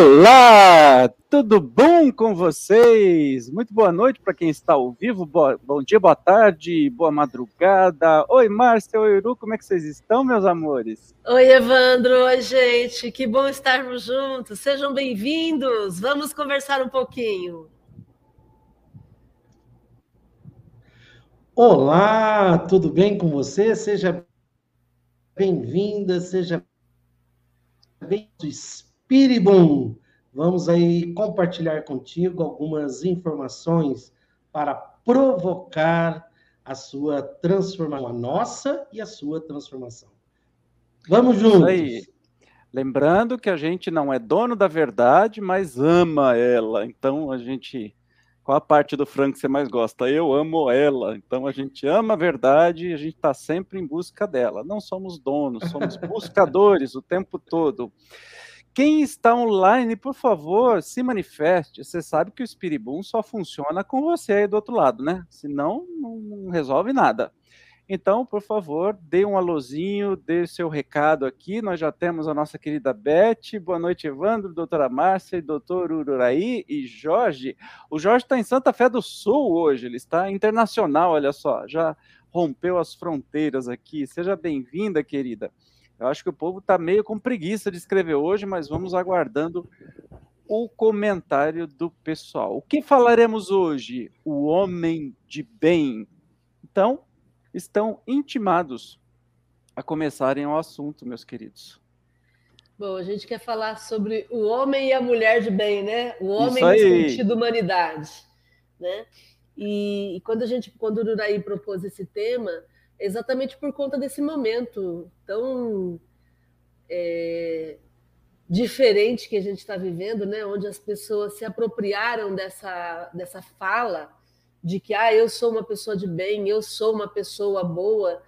Olá, tudo bom com vocês? Muito boa noite para quem está ao vivo, boa, bom dia, boa tarde, boa madrugada. Oi, Márcia, oi, Uru, como é que vocês estão, meus amores? Oi, Evandro, oi, gente, que bom estarmos juntos, sejam bem-vindos, vamos conversar um pouquinho. Olá, tudo bem com você? Seja bem-vinda, seja bem-vindo Piribum, vamos aí compartilhar contigo algumas informações para provocar a sua transformação, a nossa e a sua transformação. Vamos juntos. Aí. Lembrando que a gente não é dono da verdade, mas ama ela. Então a gente. Qual a parte do Frank que você mais gosta? Eu amo ela. Então a gente ama a verdade e a gente está sempre em busca dela. Não somos donos, somos buscadores o tempo todo. Quem está online, por favor, se manifeste. Você sabe que o Spiribum só funciona com você aí do outro lado, né? Senão, não resolve nada. Então, por favor, dê um alôzinho, dê seu recado aqui. Nós já temos a nossa querida Beth. Boa noite, Evandro, doutora Márcia, doutor Ururaí e Jorge. O Jorge está em Santa Fé do Sul hoje, ele está internacional, olha só, já rompeu as fronteiras aqui. Seja bem-vinda, querida. Eu acho que o povo está meio com preguiça de escrever hoje, mas vamos aguardando o comentário do pessoal. O que falaremos hoje? O homem de bem. Então, estão intimados a começarem o assunto, meus queridos. Bom, a gente quer falar sobre o homem e a mulher de bem, né? O homem no sentido humanidade, né? E, e quando a gente, quando o Uraí propôs esse tema, exatamente por conta desse momento tão é, diferente que a gente está vivendo, né? onde as pessoas se apropriaram dessa, dessa fala de que ah, eu sou uma pessoa de bem, eu sou uma pessoa boa.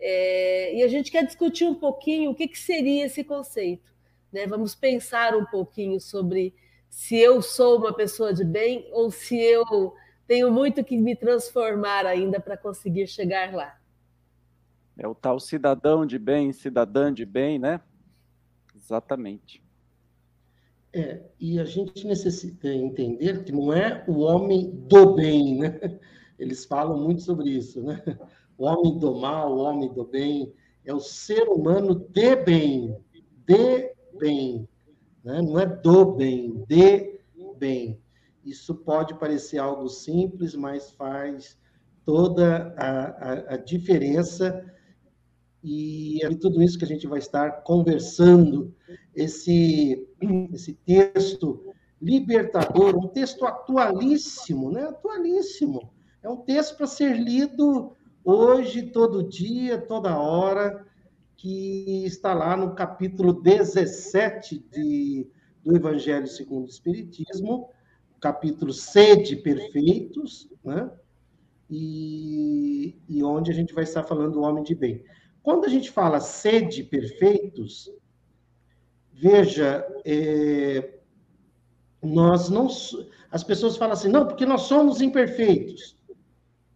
É, e a gente quer discutir um pouquinho o que, que seria esse conceito. Né? Vamos pensar um pouquinho sobre se eu sou uma pessoa de bem ou se eu tenho muito que me transformar ainda para conseguir chegar lá. É o tal cidadão de bem, cidadã de bem, né? Exatamente. É, e a gente necessita entender que não é o homem do bem, né? Eles falam muito sobre isso, né? O homem do mal, o homem do bem, é o ser humano de bem, de bem, né? não é do bem, de bem. Isso pode parecer algo simples, mas faz toda a, a, a diferença e é tudo isso que a gente vai estar conversando, esse, esse texto libertador, um texto atualíssimo, né? Atualíssimo. É um texto para ser lido hoje, todo dia, toda hora, que está lá no capítulo 17 de, do Evangelho segundo o Espiritismo, capítulo Sede Perfeitos, né? E, e onde a gente vai estar falando do homem de bem. Quando a gente fala sede perfeitos, veja, é, nós não. As pessoas falam assim, não, porque nós somos imperfeitos.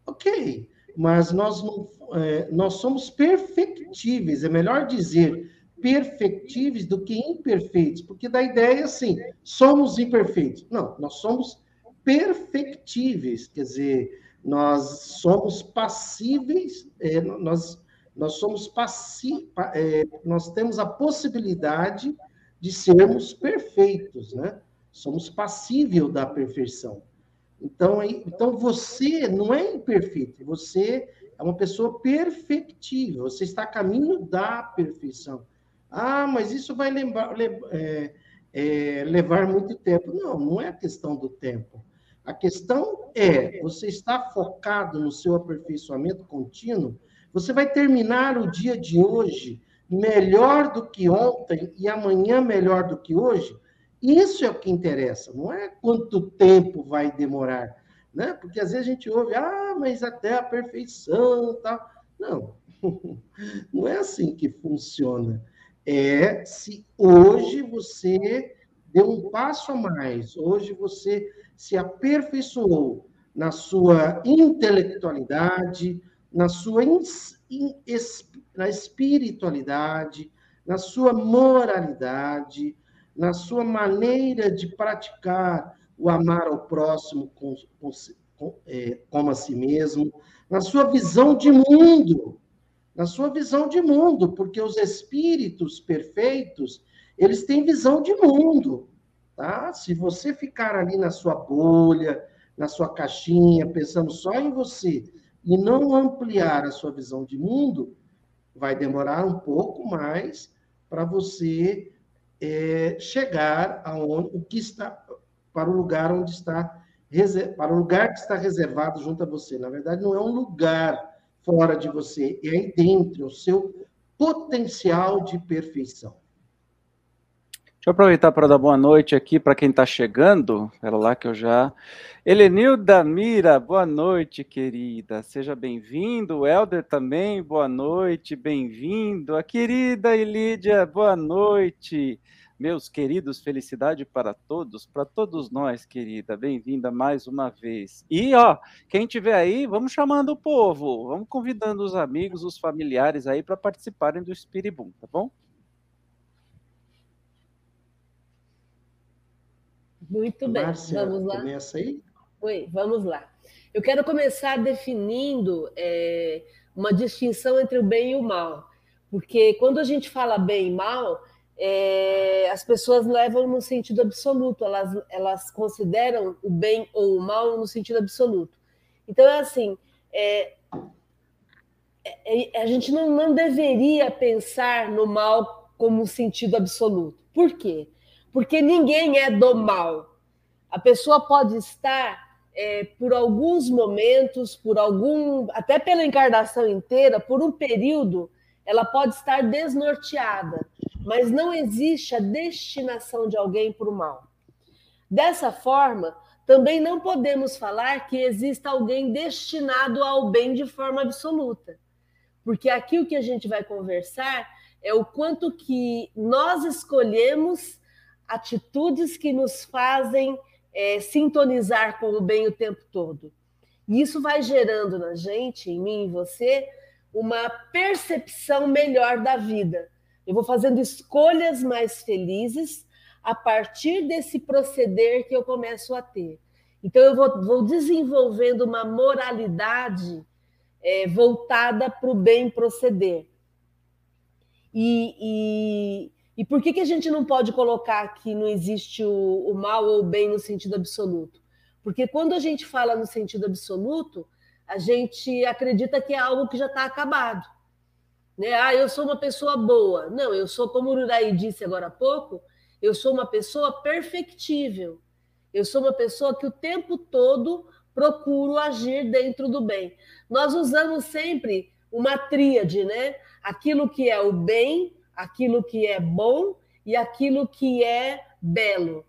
Ok, mas nós, não, é, nós somos perfectíveis, é melhor dizer perfectíveis do que imperfeitos, porque da ideia assim, somos imperfeitos. Não, nós somos perfectíveis, quer dizer, nós somos passíveis, é, nós nós somos passi é, nós temos a possibilidade de sermos perfeitos, né? Somos passível da perfeição. Então, então você não é imperfeito, você é uma pessoa perfectível, você está a caminho da perfeição. Ah, mas isso vai lembrar, é, é, levar muito tempo. Não, não é a questão do tempo. A questão é, você está focado no seu aperfeiçoamento contínuo você vai terminar o dia de hoje melhor do que ontem e amanhã melhor do que hoje? Isso é o que interessa, não é quanto tempo vai demorar, né? Porque às vezes a gente ouve, ah, mas até a perfeição, tal. Não, não é assim que funciona. É se hoje você deu um passo a mais, hoje você se aperfeiçoou na sua intelectualidade, na sua na espiritualidade, na sua moralidade, na sua maneira de praticar o amar ao próximo com, com, com, é, como a si mesmo, na sua visão de mundo, na sua visão de mundo, porque os espíritos perfeitos, eles têm visão de mundo, tá? Se você ficar ali na sua bolha, na sua caixinha, pensando só em você e não ampliar a sua visão de mundo, vai demorar um pouco mais para você é, chegar aonde o que está para o lugar onde está para o lugar que está reservado junto a você. Na verdade, não é um lugar fora de você, é aí dentro, o seu potencial de perfeição. Eu aproveitar para dar boa noite aqui para quem está chegando. Pera lá que eu já. Helenilda Mira, boa noite, querida. Seja bem-vindo. Helder também, boa noite, bem-vindo. A querida Elídia, boa noite. Meus queridos, felicidade para todos, para todos nós, querida. Bem-vinda mais uma vez. E, ó, quem tiver aí, vamos chamando o povo, vamos convidando os amigos, os familiares aí para participarem do Espiribum, tá bom? Muito bem, Márcia, vamos lá. Começa aí? Oi, vamos lá. Eu quero começar definindo é, uma distinção entre o bem e o mal, porque quando a gente fala bem e mal, é, as pessoas levam no sentido absoluto, elas, elas consideram o bem ou o mal no sentido absoluto. Então, é assim, é, é, é, a gente não, não deveria pensar no mal como um sentido absoluto. Por quê? Porque ninguém é do mal. A pessoa pode estar, é, por alguns momentos, por algum, até pela encarnação inteira, por um período, ela pode estar desnorteada mas não existe a destinação de alguém para o mal. Dessa forma, também não podemos falar que exista alguém destinado ao bem de forma absoluta, porque aqui o que a gente vai conversar é o quanto que nós escolhemos atitudes que nos fazem é, sintonizar com o bem o tempo todo. E isso vai gerando na gente, em mim e você, uma percepção melhor da vida eu vou fazendo escolhas mais felizes a partir desse proceder que eu começo a ter. Então, eu vou, vou desenvolvendo uma moralidade é, voltada para o bem proceder. E, e, e, por que, que a gente não pode colocar que não existe o, o mal ou o bem no sentido absoluto? Porque quando a gente fala no sentido absoluto, a gente acredita que é algo que já está acabado. Né? Ah, eu sou uma pessoa boa. Não, eu sou, como o Uraí disse agora há pouco, eu sou uma pessoa perfectível. Eu sou uma pessoa que o tempo todo procuro agir dentro do bem. Nós usamos sempre uma tríade, né? Aquilo que é o bem, aquilo que é bom e aquilo que é belo.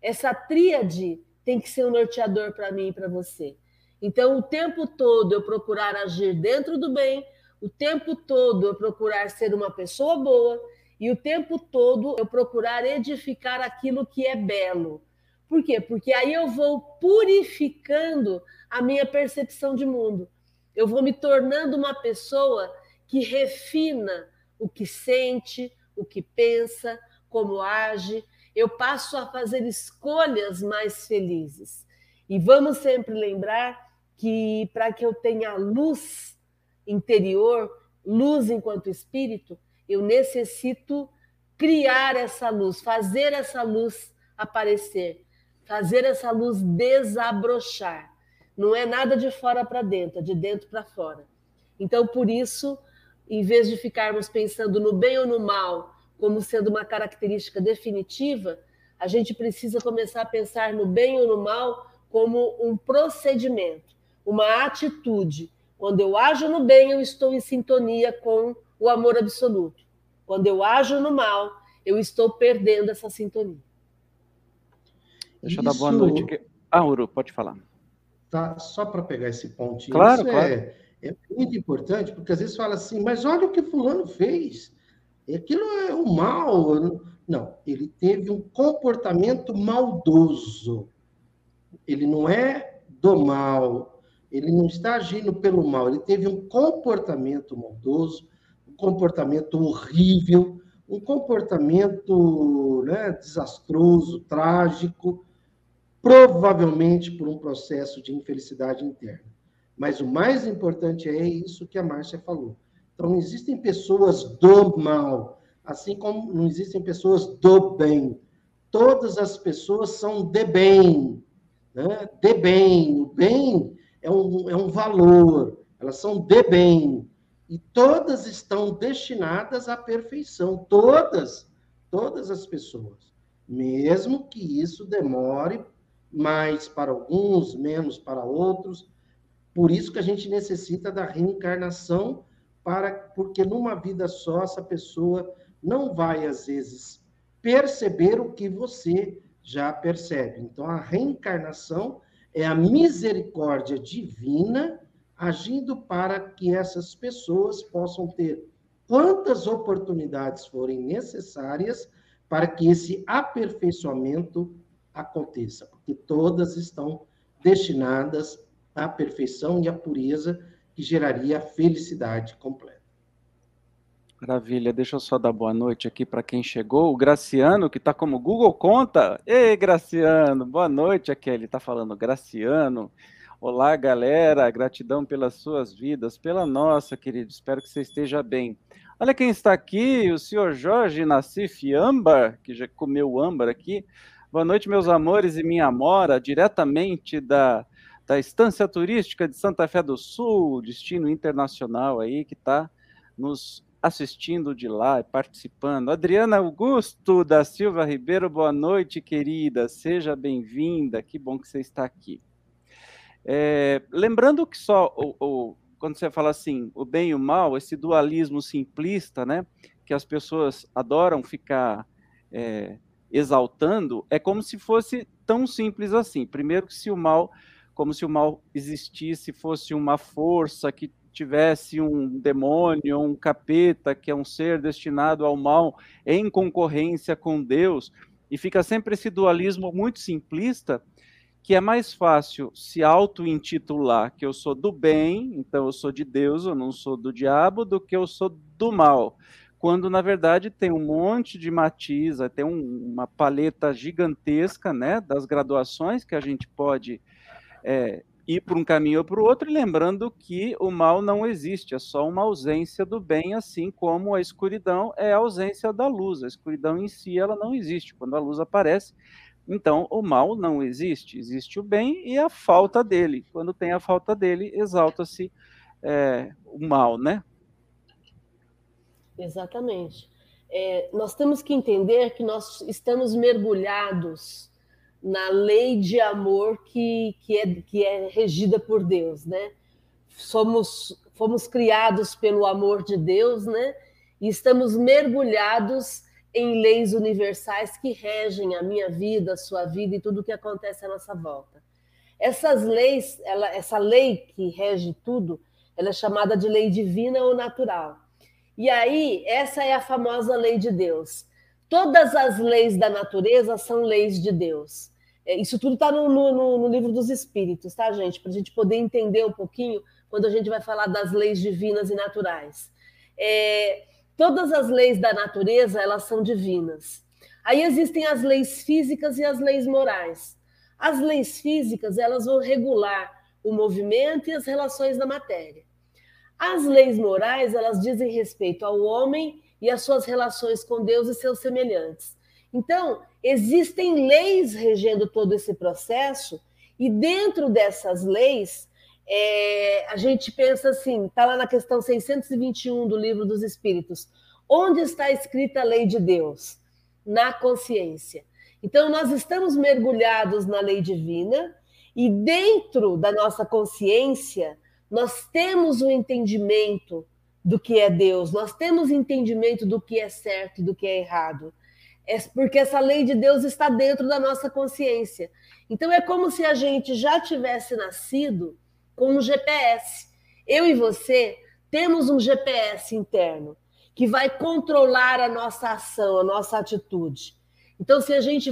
Essa tríade tem que ser um norteador para mim e para você. Então, o tempo todo eu procurar agir dentro do bem, o tempo todo eu procurar ser uma pessoa boa e o tempo todo eu procurar edificar aquilo que é belo. Por quê? Porque aí eu vou purificando a minha percepção de mundo. Eu vou me tornando uma pessoa que refina o que sente, o que pensa, como age. Eu passo a fazer escolhas mais felizes. E vamos sempre lembrar que para que eu tenha luz interior, luz enquanto espírito, eu necessito criar essa luz, fazer essa luz aparecer, fazer essa luz desabrochar. Não é nada de fora para dentro, é de dentro para fora. Então, por isso, em vez de ficarmos pensando no bem ou no mal como sendo uma característica definitiva, a gente precisa começar a pensar no bem ou no mal como um procedimento, uma atitude quando eu ajo no bem, eu estou em sintonia com o amor absoluto. Quando eu ajo no mal, eu estou perdendo essa sintonia. Deixa eu dar boa noite. Ah, Uru, pode falar. Tá, só para pegar esse pontinho. Claro, Isso claro. É, é muito importante, porque às vezes fala assim, mas olha o que fulano fez. Aquilo é o mal. Não, ele teve um comportamento maldoso. Ele não é do mal, ele não está agindo pelo mal, ele teve um comportamento maldoso, um comportamento horrível, um comportamento né, desastroso, trágico, provavelmente por um processo de infelicidade interna. Mas o mais importante é isso que a Márcia falou. Então, não existem pessoas do mal, assim como não existem pessoas do bem. Todas as pessoas são de bem. Né? De bem. O bem é um, é um valor, elas são de bem. E todas estão destinadas à perfeição. Todas, todas as pessoas. Mesmo que isso demore mais para alguns, menos para outros. Por isso que a gente necessita da reencarnação, para porque numa vida só essa pessoa não vai às vezes perceber o que você já percebe. Então a reencarnação é a misericórdia divina agindo para que essas pessoas possam ter quantas oportunidades forem necessárias para que esse aperfeiçoamento aconteça, porque todas estão destinadas à perfeição e à pureza que geraria a felicidade completa. Maravilha, deixa eu só dar boa noite aqui para quem chegou. O Graciano, que está como Google Conta. Ei, Graciano, boa noite aqui. Ele está falando, Graciano. Olá, galera, gratidão pelas suas vidas, pela nossa, querido. Espero que você esteja bem. Olha quem está aqui, o senhor Jorge Nassif Âmbar, que já comeu âmbar aqui. Boa noite, meus amores e minha amora, diretamente da, da Estância Turística de Santa Fé do Sul, destino internacional aí, que está nos assistindo de lá, participando. Adriana Augusto da Silva Ribeiro, boa noite, querida, seja bem-vinda, que bom que você está aqui. É, lembrando que só o, o, quando você fala assim, o bem e o mal, esse dualismo simplista, né, que as pessoas adoram ficar é, exaltando, é como se fosse tão simples assim. Primeiro que se o mal, como se o mal existisse, fosse uma força que tivesse um demônio, um capeta, que é um ser destinado ao mal em concorrência com Deus, e fica sempre esse dualismo muito simplista, que é mais fácil se auto-intitular que eu sou do bem, então eu sou de Deus, eu não sou do diabo, do que eu sou do mal. Quando na verdade tem um monte de matiz, tem um, uma paleta gigantesca né, das graduações que a gente pode é, ir por um caminho ou para o outro, e lembrando que o mal não existe, é só uma ausência do bem, assim como a escuridão é a ausência da luz. A escuridão em si ela não existe. Quando a luz aparece, então o mal não existe, existe o bem e a falta dele. Quando tem a falta dele, exalta-se é, o mal, né? Exatamente. É, nós temos que entender que nós estamos mergulhados na lei de amor que, que, é, que é regida por Deus, né? Somos, fomos criados pelo amor de Deus, né? E estamos mergulhados em leis universais que regem a minha vida, a sua vida e tudo o que acontece à nossa volta. Essas leis, ela, essa lei que rege tudo, ela é chamada de lei divina ou natural. E aí, essa é a famosa lei de Deus. Todas as leis da natureza são leis de Deus. É, isso tudo está no, no, no, livro dos Espíritos, tá, gente? Para a gente poder entender um pouquinho quando a gente vai falar das leis divinas e naturais. É, todas as leis da natureza elas são divinas. Aí existem as leis físicas e as leis morais. As leis físicas elas vão regular o movimento e as relações da matéria. As leis morais, elas dizem respeito ao homem e às suas relações com Deus e seus semelhantes. Então, existem leis regendo todo esse processo, e dentro dessas leis, é, a gente pensa assim: está lá na questão 621 do Livro dos Espíritos. Onde está escrita a lei de Deus? Na consciência. Então, nós estamos mergulhados na lei divina, e dentro da nossa consciência, nós temos o um entendimento do que é Deus, nós temos entendimento do que é certo e do que é errado. É porque essa lei de Deus está dentro da nossa consciência. Então é como se a gente já tivesse nascido com um GPS. Eu e você temos um GPS interno que vai controlar a nossa ação, a nossa atitude. Então, se a gente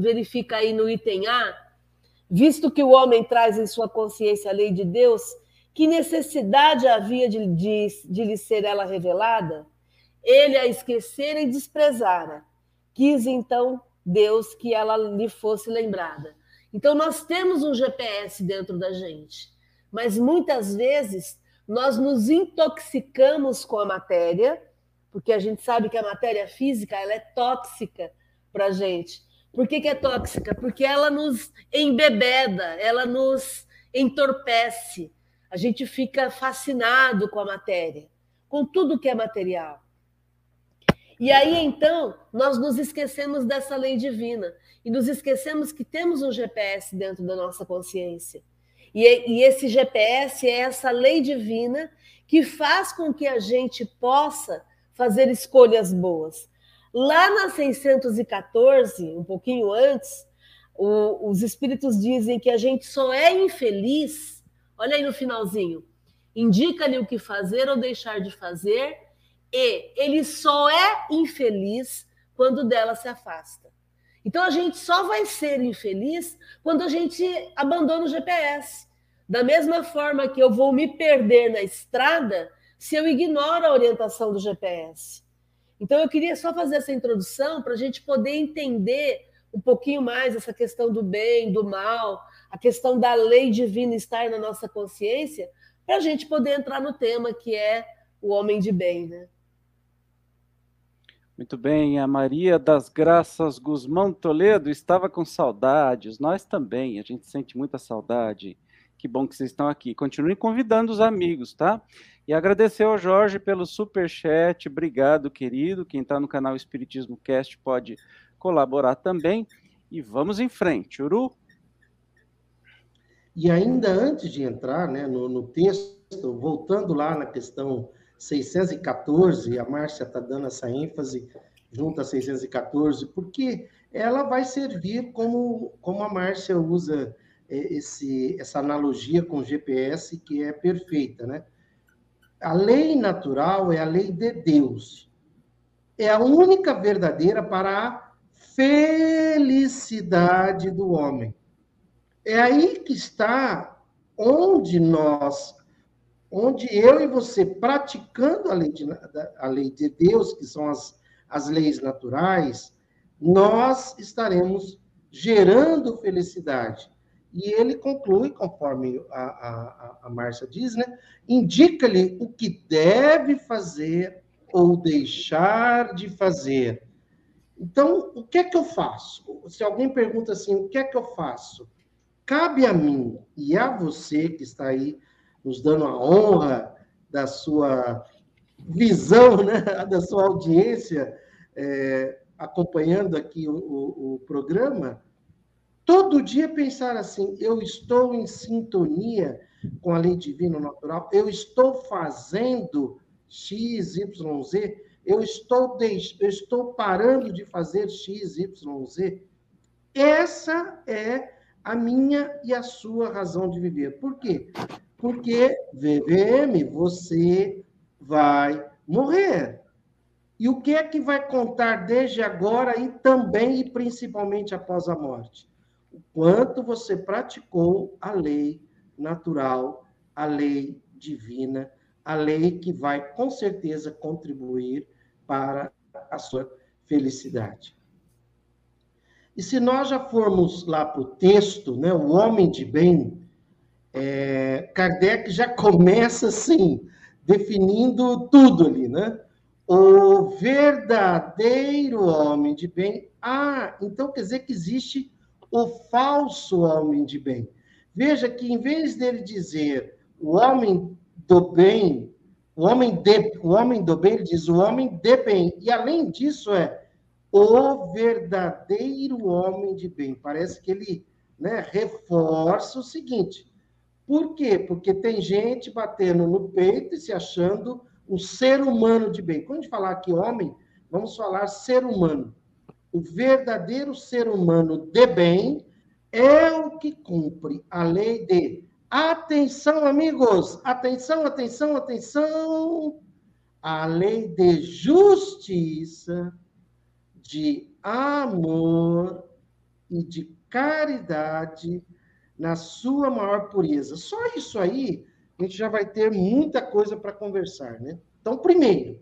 verifica aí no item A, visto que o homem traz em sua consciência a lei de Deus, que necessidade havia de, de, de lhe ser ela revelada? ele a esquecera e desprezara. Quis então Deus que ela lhe fosse lembrada. Então nós temos um GPS dentro da gente, mas muitas vezes nós nos intoxicamos com a matéria, porque a gente sabe que a matéria física ela é tóxica para a gente. Por que, que é tóxica? Porque ela nos embebeda, ela nos entorpece. A gente fica fascinado com a matéria, com tudo que é material. E aí, então, nós nos esquecemos dessa lei divina e nos esquecemos que temos um GPS dentro da nossa consciência. E, e esse GPS é essa lei divina que faz com que a gente possa fazer escolhas boas. Lá na 614, um pouquinho antes, o, os espíritos dizem que a gente só é infeliz. Olha aí no finalzinho. Indica-lhe o que fazer ou deixar de fazer e ele só é infeliz quando dela se afasta. Então a gente só vai ser infeliz quando a gente abandona o GPS. Da mesma forma que eu vou me perder na estrada se eu ignoro a orientação do GPS. Então eu queria só fazer essa introdução para a gente poder entender um pouquinho mais essa questão do bem, do mal, a questão da lei divina estar na nossa consciência, para a gente poder entrar no tema que é o homem de bem, né? Muito bem, a Maria das Graças Guzmão Toledo estava com saudades, nós também, a gente sente muita saudade. Que bom que vocês estão aqui. Continuem convidando os amigos, tá? E agradecer ao Jorge pelo super chat. Obrigado, querido. Quem está no canal Espiritismo Cast pode colaborar também. E vamos em frente, Uru. E ainda antes de entrar né, no, no texto, voltando lá na questão 614, a Márcia está dando essa ênfase junto a 614, porque ela vai servir como, como a Márcia usa é, esse, essa analogia com GPS, que é perfeita, né? A lei natural é a lei de Deus. É a única verdadeira para a felicidade do homem. É aí que está onde nós onde eu e você, praticando a lei de, a lei de Deus, que são as, as leis naturais, nós estaremos gerando felicidade. E ele conclui, conforme a, a, a Márcia diz, né? indica-lhe o que deve fazer ou deixar de fazer. Então, o que é que eu faço? Se alguém pergunta assim, o que é que eu faço? Cabe a mim e a você que está aí nos dando a honra da sua visão, né, da sua audiência, é, acompanhando aqui o, o, o programa, todo dia pensar assim: eu estou em sintonia com a lei divina natural, eu estou fazendo X, Y, Z, eu estou, deix... eu estou parando de fazer X, Y, Z. Essa é a minha e a sua razão de viver. Por quê? Porque, VVM, você vai morrer. E o que é que vai contar desde agora e também e principalmente após a morte? O quanto você praticou a lei natural, a lei divina, a lei que vai com certeza contribuir para a sua felicidade. E se nós já formos lá para o texto, né, o homem de bem, é, Kardec já começa assim, definindo tudo ali, né? O verdadeiro homem de bem. Ah, então quer dizer que existe o falso homem de bem. Veja que em vez dele dizer o homem do bem, o homem, de, o homem do bem, ele diz o homem de bem. E além disso é o verdadeiro homem de bem. Parece que ele né, reforça o seguinte: por quê? Porque tem gente batendo no peito e se achando um ser humano de bem. Quando a gente falar aqui homem, vamos falar ser humano. O verdadeiro ser humano de bem é o que cumpre a lei de atenção, amigos, atenção, atenção, atenção, a lei de justiça, de amor e de caridade na sua maior pureza. Só isso aí, a gente já vai ter muita coisa para conversar, né? Então, primeiro,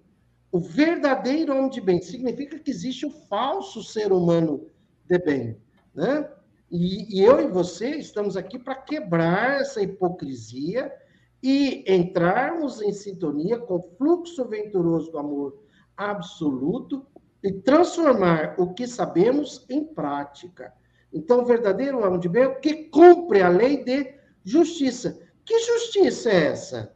o verdadeiro homem de bem. Significa que existe o falso ser humano de bem. Né? E, e eu e você estamos aqui para quebrar essa hipocrisia e entrarmos em sintonia com o fluxo venturoso do amor absoluto e transformar o que sabemos em prática. Então, o verdadeiro homem de bem é o que cumpre a lei de justiça. Que justiça é essa?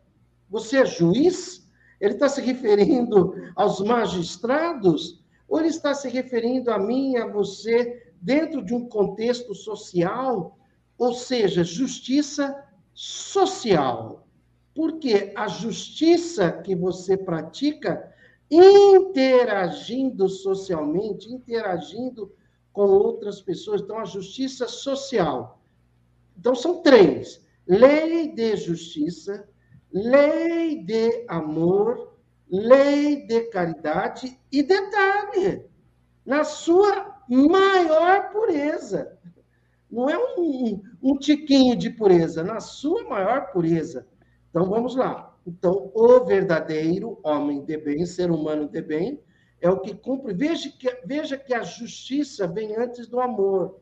Você é juiz? Ele está se referindo aos magistrados? Ou ele está se referindo a mim a você dentro de um contexto social? Ou seja, justiça social. Porque a justiça que você pratica interagindo socialmente, interagindo com outras pessoas. Então, a justiça social. Então, são três: lei de justiça, lei de amor, lei de caridade e detalhe, na sua maior pureza. Não é um, um tiquinho de pureza, na sua maior pureza. Então, vamos lá. Então, o verdadeiro homem de bem, ser humano de bem, é o que cumpre. Veja que, veja que a justiça vem antes do amor.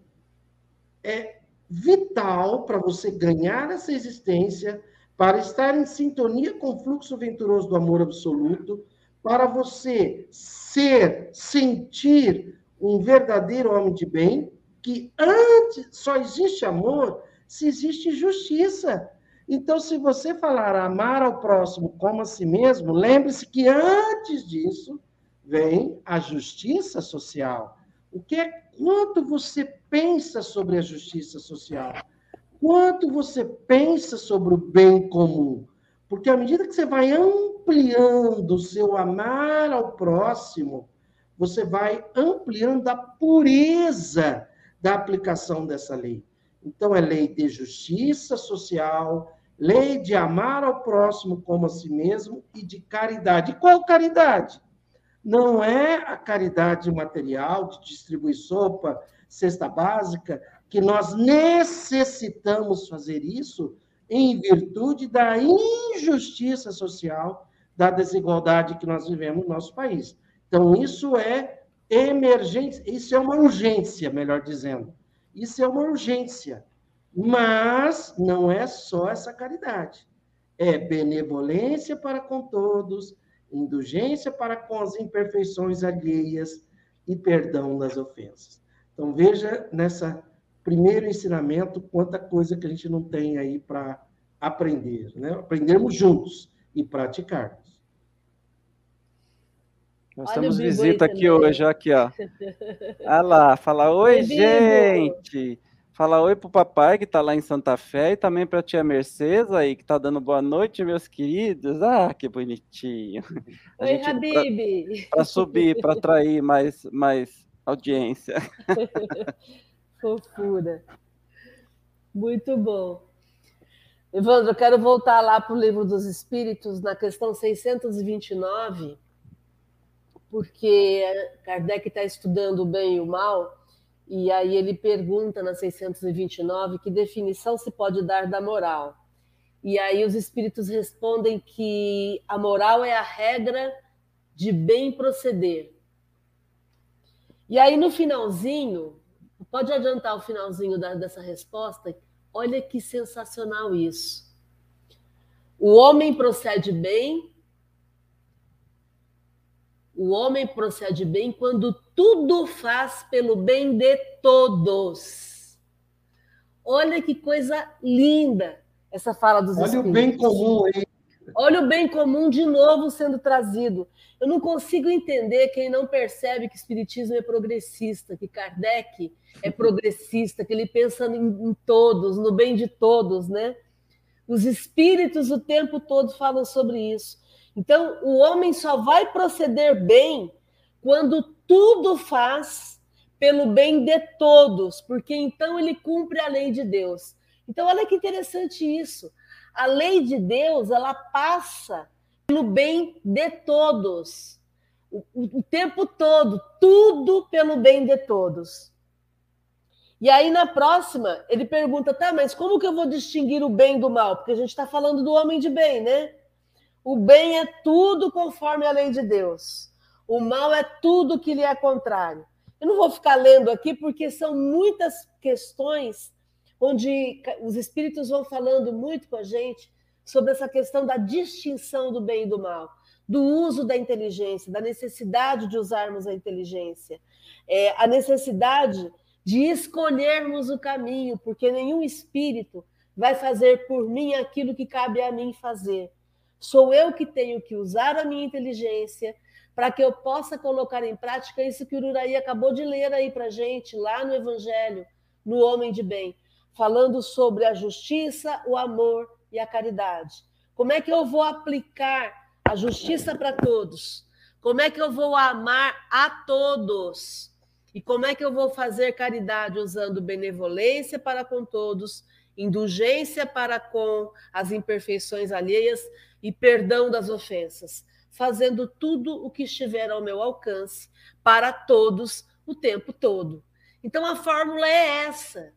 É vital para você ganhar essa existência, para estar em sintonia com o fluxo venturoso do amor absoluto, para você ser, sentir um verdadeiro homem de bem, que antes só existe amor se existe justiça. Então, se você falar amar ao próximo como a si mesmo, lembre-se que antes disso vem a justiça social. O que é quanto você pensa sobre a justiça social? Quanto você pensa sobre o bem comum? Porque à medida que você vai ampliando o seu amar ao próximo, você vai ampliando a pureza da aplicação dessa lei. Então, é lei de justiça social, lei de amar ao próximo como a si mesmo e de caridade. Qual caridade? Não é a caridade material de distribuir sopa, cesta básica, que nós necessitamos fazer isso em virtude da injustiça social, da desigualdade que nós vivemos no nosso país. Então, isso é emergência, isso é uma urgência, melhor dizendo. Isso é uma urgência. Mas não é só essa caridade. É benevolência para com todos, indulgência para com as imperfeições alheias e perdão das ofensas. Então, veja nessa primeiro ensinamento quanta coisa que a gente não tem aí para aprender, né? Aprendermos juntos e praticarmos. Nós Olha temos visita aqui também. hoje, aqui, ó. Olha lá, fala, oi, gente! Fala oi pro papai que tá lá em Santa Fé e também pra tia Mercedes aí que tá dando boa noite, meus queridos. Ah, que bonitinho. A oi, Habib. Para subir, para atrair mais, mais audiência. Fofura. Muito bom. Evandro, eu quero voltar lá para o livro dos Espíritos, na questão 629, porque Kardec está estudando o bem e o mal, e aí ele pergunta na 629 que definição se pode dar da moral. E aí os espíritos respondem que a moral é a regra de bem proceder. E aí no finalzinho, pode adiantar o finalzinho da, dessa resposta? Olha que sensacional isso. O homem procede bem o homem procede bem quando tudo faz pelo bem de todos. Olha que coisa linda essa fala dos Olha espíritos. o bem comum aí. Olha o bem comum de novo sendo trazido. Eu não consigo entender quem não percebe que o espiritismo é progressista, que Kardec é progressista, que ele pensa em, em todos, no bem de todos, né? Os espíritos o tempo todo falam sobre isso. Então, o homem só vai proceder bem quando tudo faz pelo bem de todos, porque então ele cumpre a lei de Deus. Então, olha que interessante isso. A lei de Deus, ela passa pelo bem de todos. O, o, tempo todo, tudo pelo bem de todos. E aí, na próxima, ele pergunta: tá, mas como que eu vou distinguir o bem do mal? Porque a gente está falando do homem de bem, né? O bem é tudo conforme a lei de Deus. O mal é tudo que lhe é contrário. Eu não vou ficar lendo aqui porque são muitas questões onde os espíritos vão falando muito com a gente sobre essa questão da distinção do bem e do mal, do uso da inteligência, da necessidade de usarmos a inteligência, é, a necessidade de escolhermos o caminho, porque nenhum espírito vai fazer por mim aquilo que cabe a mim fazer. Sou eu que tenho que usar a minha inteligência para que eu possa colocar em prática isso que o Uraí acabou de ler aí para gente, lá no Evangelho, no Homem de Bem, falando sobre a justiça, o amor e a caridade. Como é que eu vou aplicar a justiça para todos? Como é que eu vou amar a todos? E como é que eu vou fazer caridade usando benevolência para com todos, indulgência para com as imperfeições alheias e perdão das ofensas? Fazendo tudo o que estiver ao meu alcance para todos o tempo todo. Então a fórmula é essa.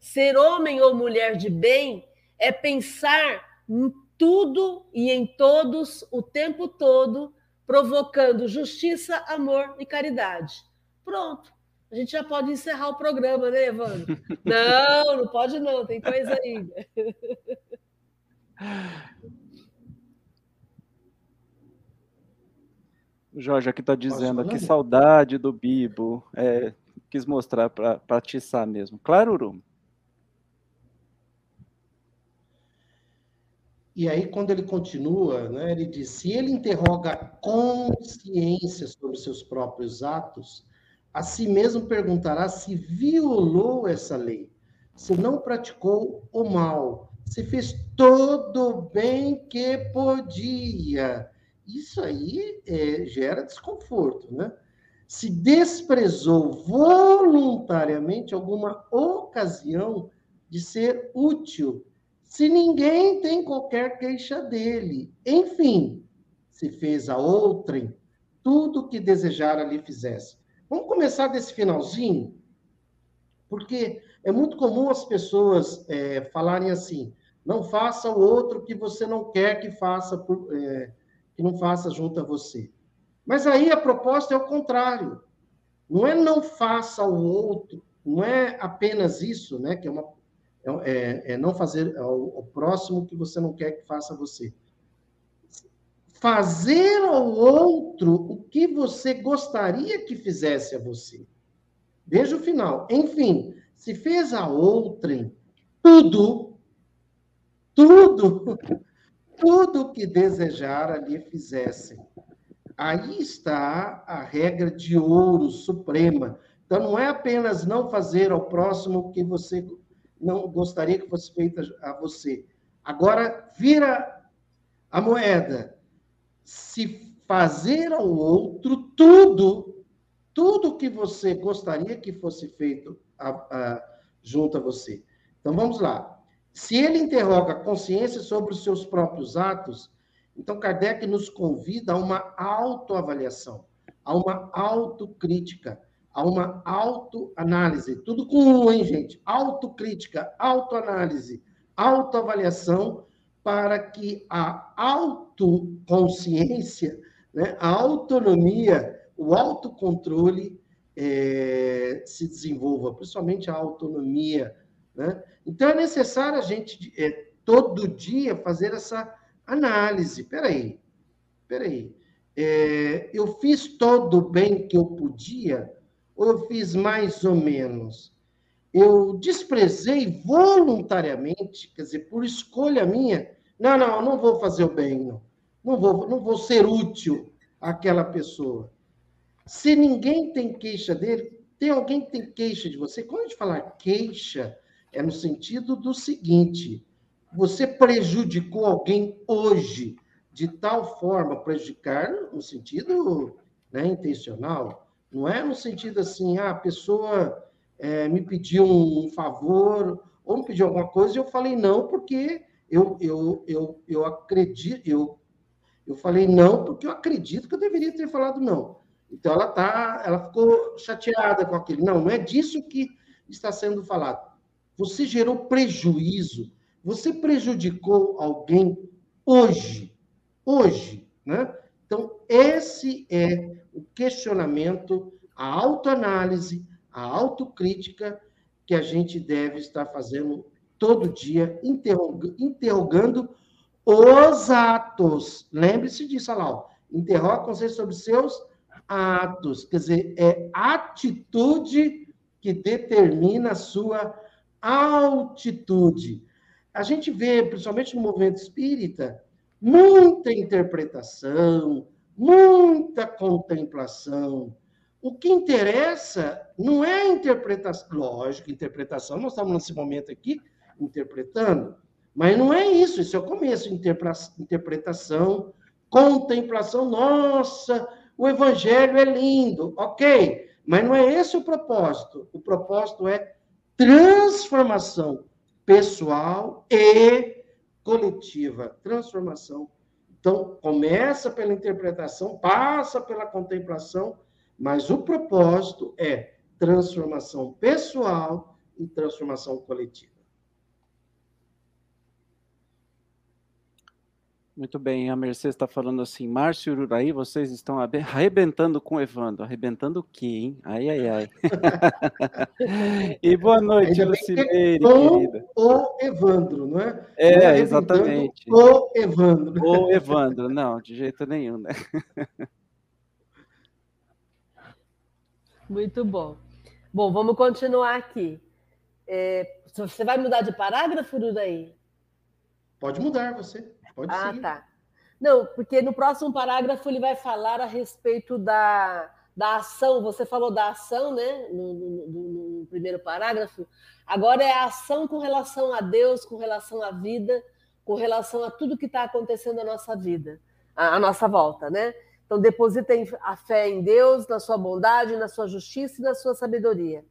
Ser homem ou mulher de bem é pensar em tudo e em todos o tempo todo, provocando justiça, amor e caridade. Pronto. A gente já pode encerrar o programa, né, Evandro? Não, não pode não, tem coisa ainda. O Jorge aqui está dizendo que saudade do Bibo. É, quis mostrar para atiçar mesmo. Claro, Uru? E aí, quando ele continua, né, ele diz: se ele interroga a consciência sobre seus próprios atos, a si mesmo perguntará se violou essa lei, se não praticou o mal, se fez todo o bem que podia isso aí é, gera desconforto, né? Se desprezou voluntariamente alguma ocasião de ser útil, se ninguém tem qualquer queixa dele, enfim, se fez a outrem tudo que desejara lhe fizesse. Vamos começar desse finalzinho, porque é muito comum as pessoas é, falarem assim: não faça o outro que você não quer que faça por, é, que não faça junto a você. Mas aí a proposta é o contrário. Não é não faça o outro, não é apenas isso, né? Que é, uma, é, é, é não fazer ao, ao próximo que você não quer que faça a você. Fazer ao outro o que você gostaria que fizesse a você. Veja o final. Enfim, se fez a outrem tudo, tudo tudo que desejara lhe fizessem. Aí está a regra de ouro suprema. Então, não é apenas não fazer ao próximo o que você não gostaria que fosse feito a você. Agora, vira a moeda. Se fazer ao outro tudo, tudo que você gostaria que fosse feito a, a, junto a você. Então, vamos lá. Se ele interroga a consciência sobre os seus próprios atos, então Kardec nos convida a uma autoavaliação, a uma autocrítica, a uma autoanálise. Tudo com um, hein, gente? Autocrítica, autoanálise, autoavaliação, para que a autoconsciência, né, a autonomia, o autocontrole é, se desenvolva, principalmente a autonomia né? Então, é necessário a gente, é, todo dia, fazer essa análise. Peraí, peraí. É, eu fiz todo o bem que eu podia ou eu fiz mais ou menos? Eu desprezei voluntariamente, quer dizer, por escolha minha. Não, não, não vou fazer o bem, não. Não vou, não vou ser útil àquela pessoa. Se ninguém tem queixa dele, tem alguém que tem queixa de você? Quando a gente falar queixa, é no sentido do seguinte: você prejudicou alguém hoje de tal forma, prejudicar no sentido né, intencional, não é no sentido assim, ah, a pessoa é, me pediu um favor ou me pediu alguma coisa e eu falei não porque eu, eu, eu, eu acredito, eu, eu falei não porque eu acredito que eu deveria ter falado não. Então ela tá, ela ficou chateada com aquilo. Não, não é disso que está sendo falado. Você gerou prejuízo. Você prejudicou alguém hoje. hoje, né? Então, esse é o questionamento, a autoanálise, a autocrítica que a gente deve estar fazendo todo dia, interrogando os atos. Lembre-se disso, Alau. Interroga você sobre seus atos. Quer dizer, é atitude que determina a sua altitude. A gente vê, principalmente no movimento espírita, muita interpretação, muita contemplação. O que interessa não é a interpretação, lógico, interpretação, nós estamos nesse momento aqui interpretando, mas não é isso, isso é o começo, interpretação, contemplação, nossa, o evangelho é lindo, ok, mas não é esse o propósito, o propósito é transformação pessoal e coletiva, transformação. Então, começa pela interpretação, passa pela contemplação, mas o propósito é transformação pessoal e transformação coletiva. Muito bem, a Mercedes está falando assim, Márcio e Ururaí, vocês estão arrebentando com o Evandro. Arrebentando o quê, hein? Ai, ai, ai. e boa noite, Lucimeire, querida. O Evandro, não é? É, não é exatamente. O Evandro. O Evandro, não, de jeito nenhum, né? Muito bom. Bom, vamos continuar aqui. É, você vai mudar de parágrafo, Ururaí? Pode mudar, você. Pode ah, tá. Não, porque no próximo parágrafo ele vai falar a respeito da, da ação. Você falou da ação, né? No, no, no, primeiro parágrafo. Agora é a ação com relação a Deus, com relação à vida, com relação a tudo que está acontecendo na nossa vida, à nossa volta, né? Então, depositem a fé em Deus, na sua bondade, na sua justiça e na sua sabedoria.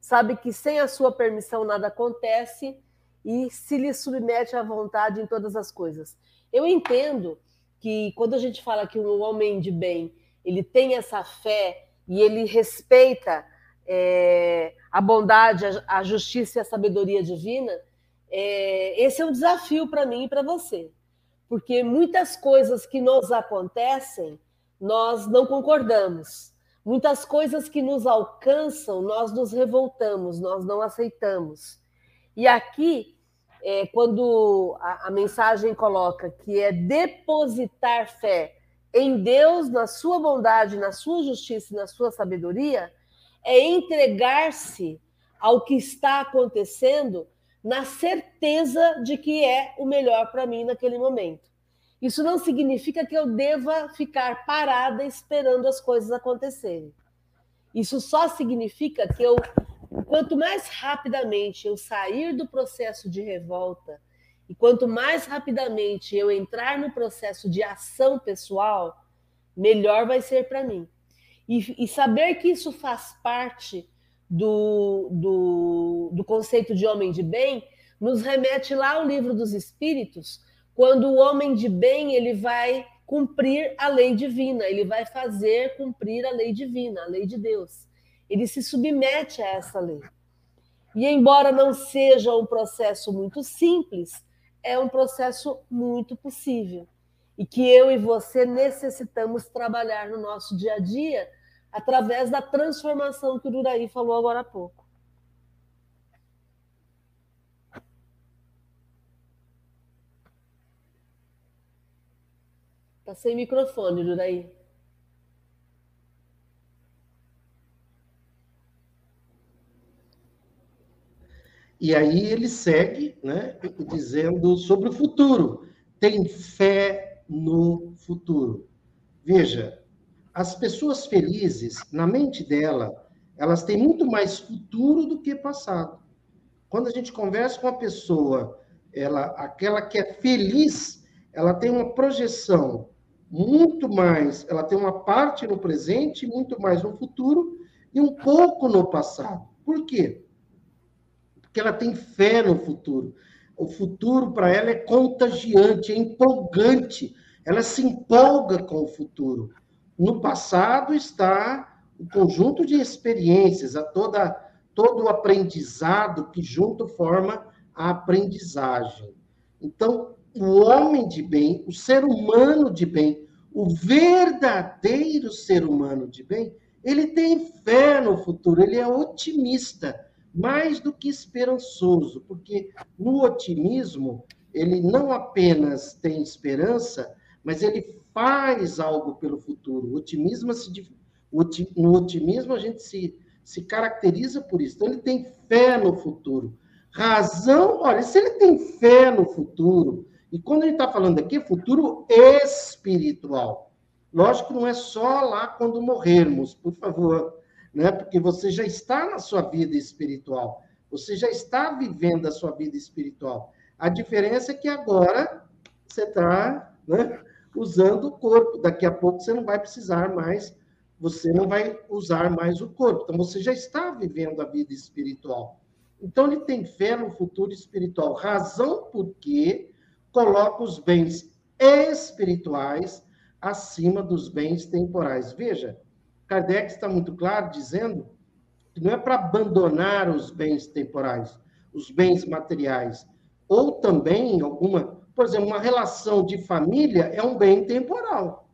Sabe que sem a sua permissão nada acontece e se lhe submete à vontade em todas as coisas. Eu entendo que quando a gente fala que um homem de bem ele tem essa fé e ele respeita é, a bondade, a, justiça e a sabedoria divina, é, esse é um desafio para mim e para você, porque muitas coisas que nos acontecem nós não concordamos, muitas coisas que nos alcançam nós nos revoltamos, nós não aceitamos. E aqui é, quando a, a mensagem coloca que é depositar fé em Deus, na sua bondade, na sua justiça e na sua sabedoria, é entregar-se ao que está acontecendo na certeza de que é o melhor para mim naquele momento. Isso não significa que eu deva ficar parada esperando as coisas acontecerem. Isso só significa que eu quanto mais rapidamente eu sair do processo de revolta e quanto mais rapidamente eu entrar no processo de ação pessoal, melhor vai ser para mim. E, e, saber que isso faz parte do, do, do conceito de homem de bem nos remete lá ao livro dos Espíritos, quando o homem de bem ele vai cumprir a lei divina, ele vai fazer cumprir a lei divina, a lei de Deus ele se submete a essa lei. E embora não seja um processo muito simples, é um processo muito possível e que eu e você necessitamos trabalhar no nosso dia a dia através da transformação que o Duraí falou agora há pouco. Está sem microfone, Duraí. E aí ele segue, né, dizendo sobre o futuro. Tem fé no futuro. Veja, as pessoas felizes, na mente dela, elas têm muito mais futuro do que passado. Quando a gente conversa com a pessoa, ela, aquela que é feliz, ela tem uma projeção muito mais, ela tem uma parte no presente, muito mais no futuro e um pouco no passado. Por quê? Porque ela tem fé no futuro. O futuro para ela é contagiante, é empolgante. Ela se empolga com o futuro. No passado está o conjunto de experiências, a toda todo o aprendizado que junto forma a aprendizagem. Então, o homem de bem, o ser humano de bem, o verdadeiro ser humano de bem, ele tem fé no futuro, ele é otimista, mais do que esperançoso, porque no otimismo ele não apenas tem esperança, mas ele faz algo pelo futuro. O otimismo se, no otimismo a gente se, se caracteriza por isso. Então ele tem fé no futuro. Razão, olha, se ele tem fé no futuro, e quando gente está falando aqui, futuro espiritual. Lógico não é só lá quando morrermos, por favor, né? Porque você já está na sua vida espiritual. Você já está vivendo a sua vida espiritual. A diferença é que agora você está né, usando o corpo. Daqui a pouco você não vai precisar mais, você não vai usar mais o corpo. Então você já está vivendo a vida espiritual. Então ele tem fé no futuro espiritual. Razão por que coloca os bens espirituais acima dos bens temporais. Veja, Kardec está muito claro dizendo que não é para abandonar os bens temporais, os bens materiais, ou também alguma, por exemplo, uma relação de família é um bem temporal,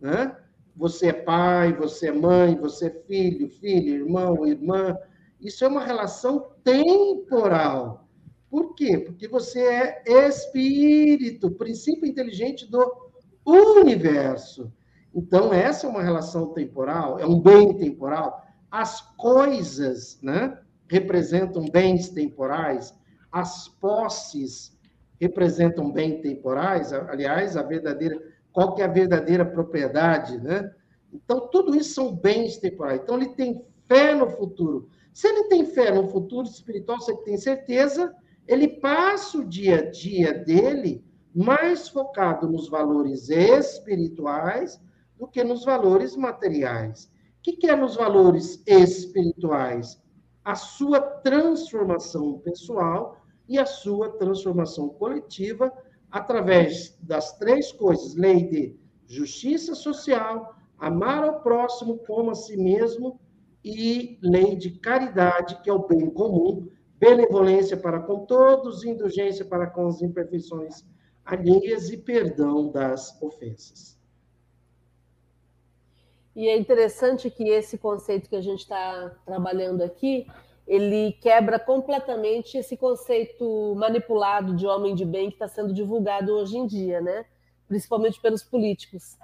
né? Você é pai, você é mãe, você é filho, filha, irmão, irmã. Isso é uma relação temporal. Por quê? Porque você é espírito, princípio inteligente do universo. Então, essa é uma relação temporal, é um bem temporal. As coisas né, representam bens temporais, as posses representam bens temporais. Aliás, a verdadeira, qual que é a verdadeira propriedade, né? Então, tudo isso são bens temporais. Então, ele tem fé no futuro. Se ele tem fé no futuro espiritual, você tem certeza ele passa o dia a dia dele mais focado nos valores espirituais do que nos valores materiais. O que é nos valores espirituais? A sua transformação pessoal e a sua transformação coletiva através das três coisas: lei de justiça social, amar ao próximo como a si mesmo e lei de caridade, que é o bem comum, benevolência para com todos, indulgência para com as imperfeições alheias e perdão das ofensas. E é interessante que esse conceito que a gente está trabalhando aqui, ele quebra completamente esse conceito manipulado de homem de bem que está sendo divulgado hoje em dia, né? Principalmente pelos políticos,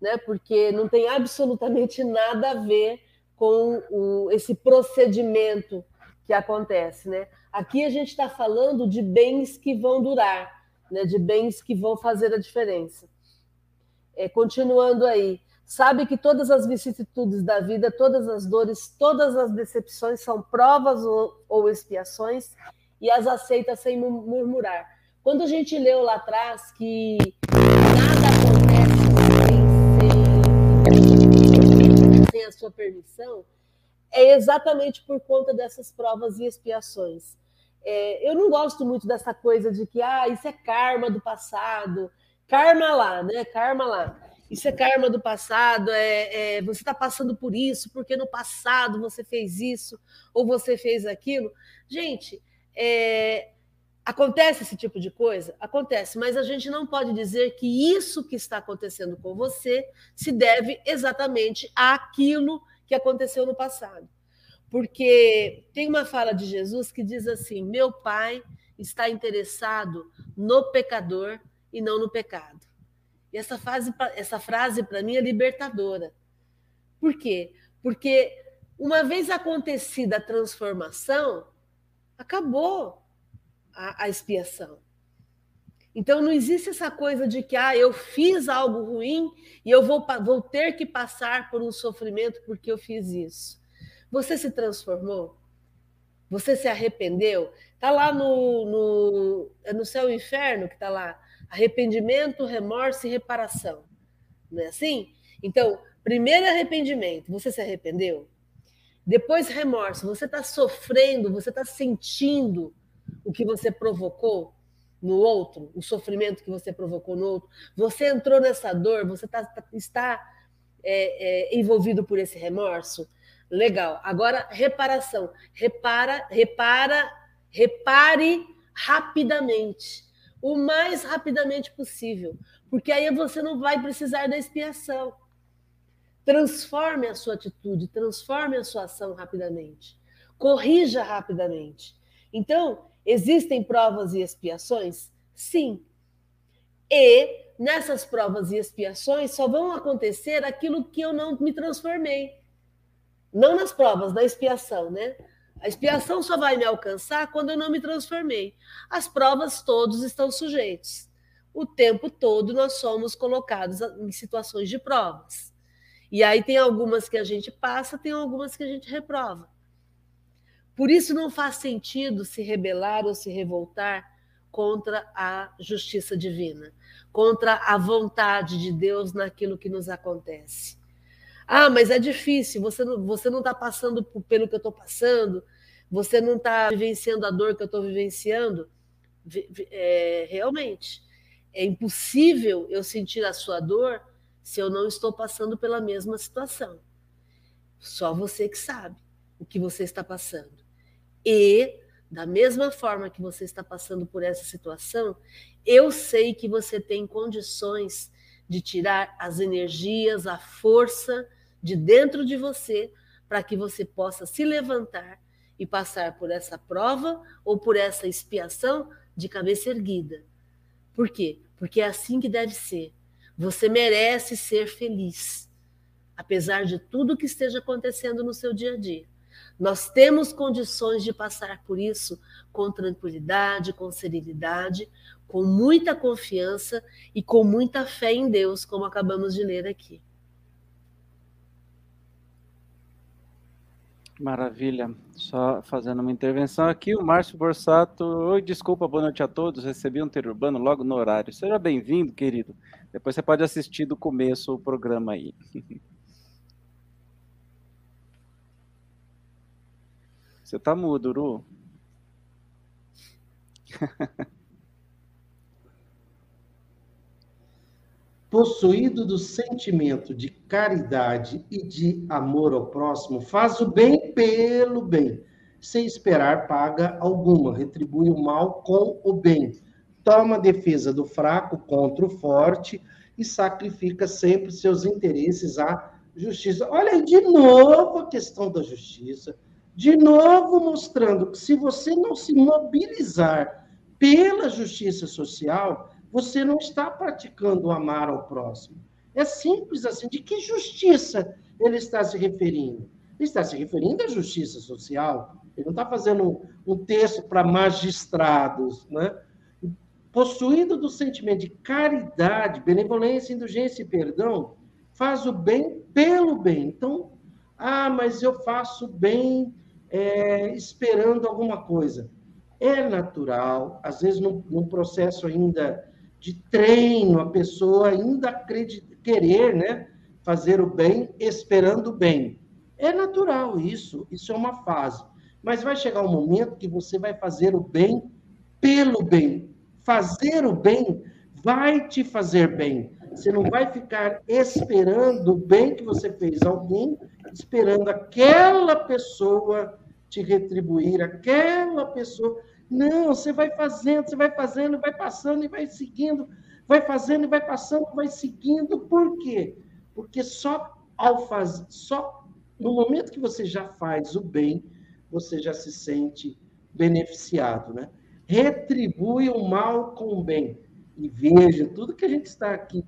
né? Porque não tem absolutamente nada a ver com o, esse procedimento que acontece, né? Aqui a gente está falando de bens que vão durar, né? De bens que vão fazer a diferença. É, continuando aí, sabe que todas as vicissitudes da vida, todas as dores, todas as decepções são provas ou, ou expiações e as aceita sem murmurar. Quando a gente leu lá atrás que nada acontece sem, sem a sua permissão, é exatamente por conta dessas provas e expiações. É, eu não gosto muito dessa coisa de que ah, isso é karma do passado, karma lá, né? Karma lá. Isso é karma do passado, é, é você está passando por isso, porque no passado você fez isso ou você fez aquilo. Gente, é, acontece esse tipo de coisa? Acontece, mas a gente não pode dizer que isso que está acontecendo com você se deve exatamente àquilo que aconteceu no passado. Porque tem uma fala de Jesus que diz assim: Meu Pai está interessado no pecador e não no pecado. E essa frase, essa frase para mim é libertadora. Por quê? Porque uma vez acontecida a transformação, acabou a, a expiação. Então não existe essa coisa de que ah, eu fiz algo ruim e eu vou, vou ter que passar por um sofrimento porque eu fiz isso. Você se transformou? Você se arrependeu? Está lá no, no, é no céu e inferno que está lá. Arrependimento, remorso e reparação. Não é assim? Então, primeiro arrependimento, você se arrependeu? Depois remorso, você está sofrendo, você está sentindo o que você provocou? no outro, o sofrimento que você provocou no outro, você entrou nessa dor, você tá, tá, está é, é, envolvido por esse remorso, legal. Agora, reparação. Repara, repara, repare rapidamente. O mais rapidamente possível, porque aí você não vai precisar da expiação. Transforme a sua atitude, transforme a sua ação rapidamente. Corrija rapidamente. Então, existem provas e expiações? Sim. E nessas provas e expiações só vão acontecer aquilo que eu não me transformei. Não nas provas, na expiação, né? A expiação só vai me alcançar quando eu não me transformei. As provas todos estão sujeitos. O tempo todo nós somos colocados em situações de provas. E aí tem algumas que a gente passa, tem algumas que a gente reprova. Por isso não faz sentido se rebelar ou se revoltar contra a justiça divina, contra a vontade de Deus naquilo que nos acontece. Ah, mas é difícil, você não está tá passando pelo que eu estou passando, você não está vivenciando a dor que eu estou vivenciando. É, realmente, é impossível eu sentir a sua dor se eu não estou passando pela mesma situação. Só você que sabe o que você está passando. E, da mesma forma que você está passando por essa situação, eu sei que você tem condições de tirar as energias, a força de dentro de você para que você possa se levantar e passar por essa prova ou por essa expiação de cabeça erguida. Por quê? Porque é assim que deve ser. Você merece ser feliz, apesar de tudo que esteja acontecendo no seu dia a dia. Nós temos condições de passar por isso com tranquilidade, com serenidade, com muita confiança e com muita fé em Deus, como acabamos de ler aqui. Maravilha. Só fazendo uma intervenção aqui, o Márcio Borsato. Oi, desculpa, boa noite a todos. Recebi um terurbano logo no horário. Seja bem-vindo, querido. Depois você pode assistir do começo o programa aí. Você tá mudo, Uru. possuído do sentimento de caridade e de amor ao próximo, faz o bem pelo bem, sem esperar paga alguma, retribui o mal com o bem, toma a defesa do fraco contra o forte e sacrifica sempre seus interesses à justiça. Olha aí, de novo a questão da justiça, de novo mostrando que se você não se mobilizar pela justiça social, você não está praticando o amar ao próximo. É simples assim. De que justiça ele está se referindo? Ele está se referindo à justiça social. Ele não está fazendo um texto para magistrados, né? Possuído do sentimento de caridade, benevolência, indulgência e perdão, faz o bem pelo bem. Então, ah, mas eu faço bem é, esperando alguma coisa. É natural, às vezes, num, num processo ainda de treino, a pessoa ainda querer né, fazer o bem esperando o bem. É natural isso, isso é uma fase. Mas vai chegar um momento que você vai fazer o bem pelo bem. Fazer o bem vai te fazer bem. Você não vai ficar esperando o bem que você fez a alguém, esperando aquela pessoa te retribuir, aquela pessoa. Não, você vai fazendo, você vai fazendo, vai passando e vai seguindo, vai fazendo e vai passando, vai seguindo. Por quê? Porque só ao fazer, só no momento que você já faz o bem, você já se sente beneficiado, né? Retribui o mal com o bem. E veja, tudo que a gente está aqui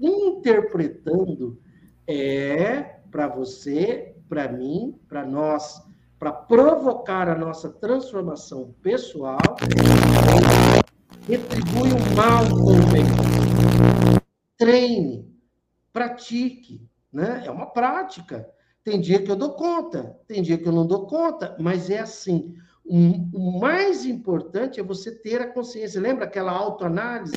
interpretando é para você, para mim, para nós para provocar a nossa transformação pessoal, retribui o mal com o bem. Treine, pratique, né? É uma prática. Tem dia que eu dou conta, tem dia que eu não dou conta, mas é assim. O mais importante é você ter a consciência. Lembra aquela autoanálise?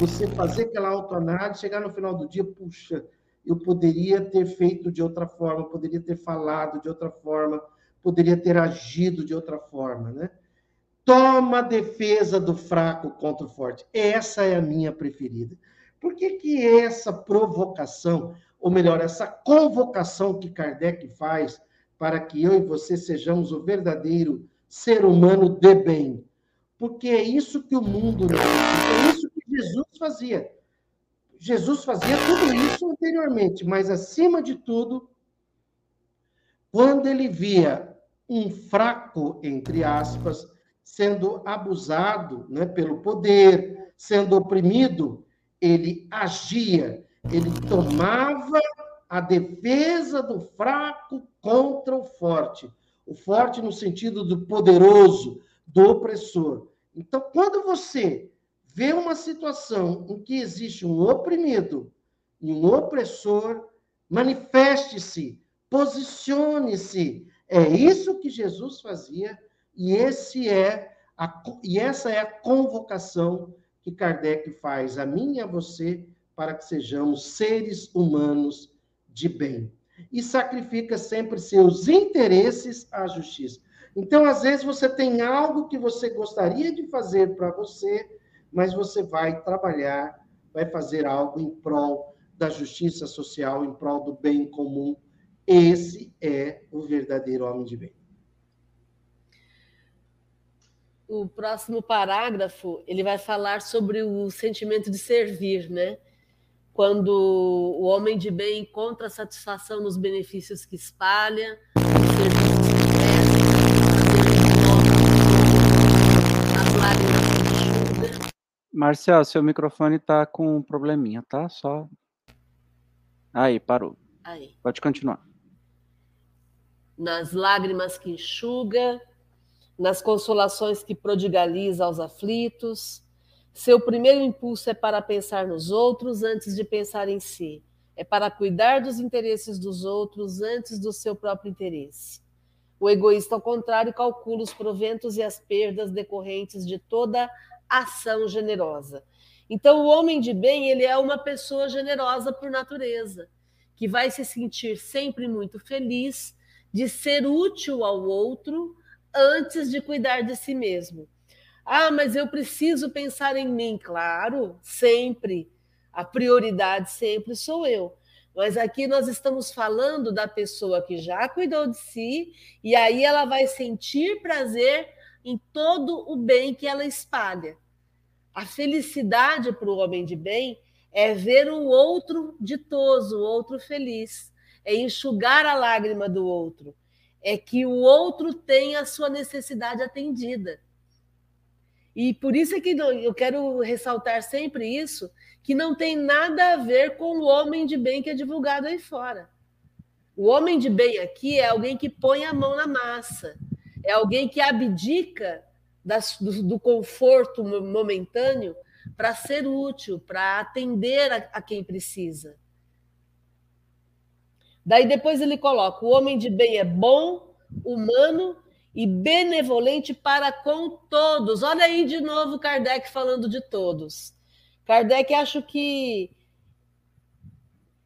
Você fazer aquela autoanálise, chegar no final do dia, puxa, eu poderia ter feito de outra forma, poderia ter falado de outra forma, poderia ter agido de outra forma, né? Toma a defesa do fraco contra o forte. Essa é a minha preferida. Por que, que essa provocação, ou melhor, essa convocação que Kardec faz para que eu e você sejamos o verdadeiro ser humano de bem? porque é isso que o mundo é isso que Jesus fazia. Jesus fazia tudo isso anteriormente, mas acima de tudo, quando ele via um fraco, entre aspas, sendo abusado né, pelo poder, sendo oprimido, ele agia, ele tomava a defesa do fraco contra o forte. O forte no sentido do poderoso, do opressor. Então, quando você vê uma situação em que existe um oprimido e um opressor, manifeste-se, posicione-se. É isso que Jesus fazia e esse é a, e essa é a convocação que Kardec faz a mim e a você para que sejamos seres humanos de bem. E sacrifica sempre seus interesses à justiça. Então, às vezes, você tem algo que você gostaria de fazer para você, mas você vai trabalhar, vai fazer algo em prol da justiça social, em prol do bem comum. Esse é o verdadeiro homem de bem. O próximo parágrafo, ele vai falar sobre o sentimento de servir, né? Quando o homem de bem encontra satisfação nos benefícios que espalha, nos serviços Marcel, seu microfone está com um probleminha, tá? Só. Aí, parou. Aí. Pode continuar. Nas lágrimas que enxuga, nas consolações que prodigaliza aos aflitos. Seu primeiro impulso é para pensar nos outros antes de pensar em si. É para cuidar dos interesses dos outros antes do seu próprio interesse. O egoísta, ao contrário, calcula os proventos e as perdas decorrentes de toda ação generosa. Então, o homem de bem, ele é uma pessoa generosa por natureza, que vai se sentir sempre muito feliz de ser útil ao outro antes de cuidar de si mesmo. Ah, mas eu preciso pensar em mim, claro, sempre. A prioridade sempre sou eu. Mas aqui nós estamos falando da pessoa que já cuidou de si e aí ela vai sentir prazer em todo o bem que ela espalha. A felicidade para o homem de bem é ver o outro ditoso, o outro feliz, é enxugar a lágrima do outro, é que o outro tenha a sua necessidade atendida. E por isso é que eu quero ressaltar sempre isso, que não tem nada a ver com o homem de bem que é divulgado aí fora. O homem de bem aqui é alguém que põe a mão na massa, é alguém que abdica das, do, do, conforto momentâneo para ser útil, para atender a, a quem precisa. Daí depois ele coloca: o homem de bem é bom, humano e benevolente para com todos. Olha aí de novo Kardec falando de todos. Kardec acho que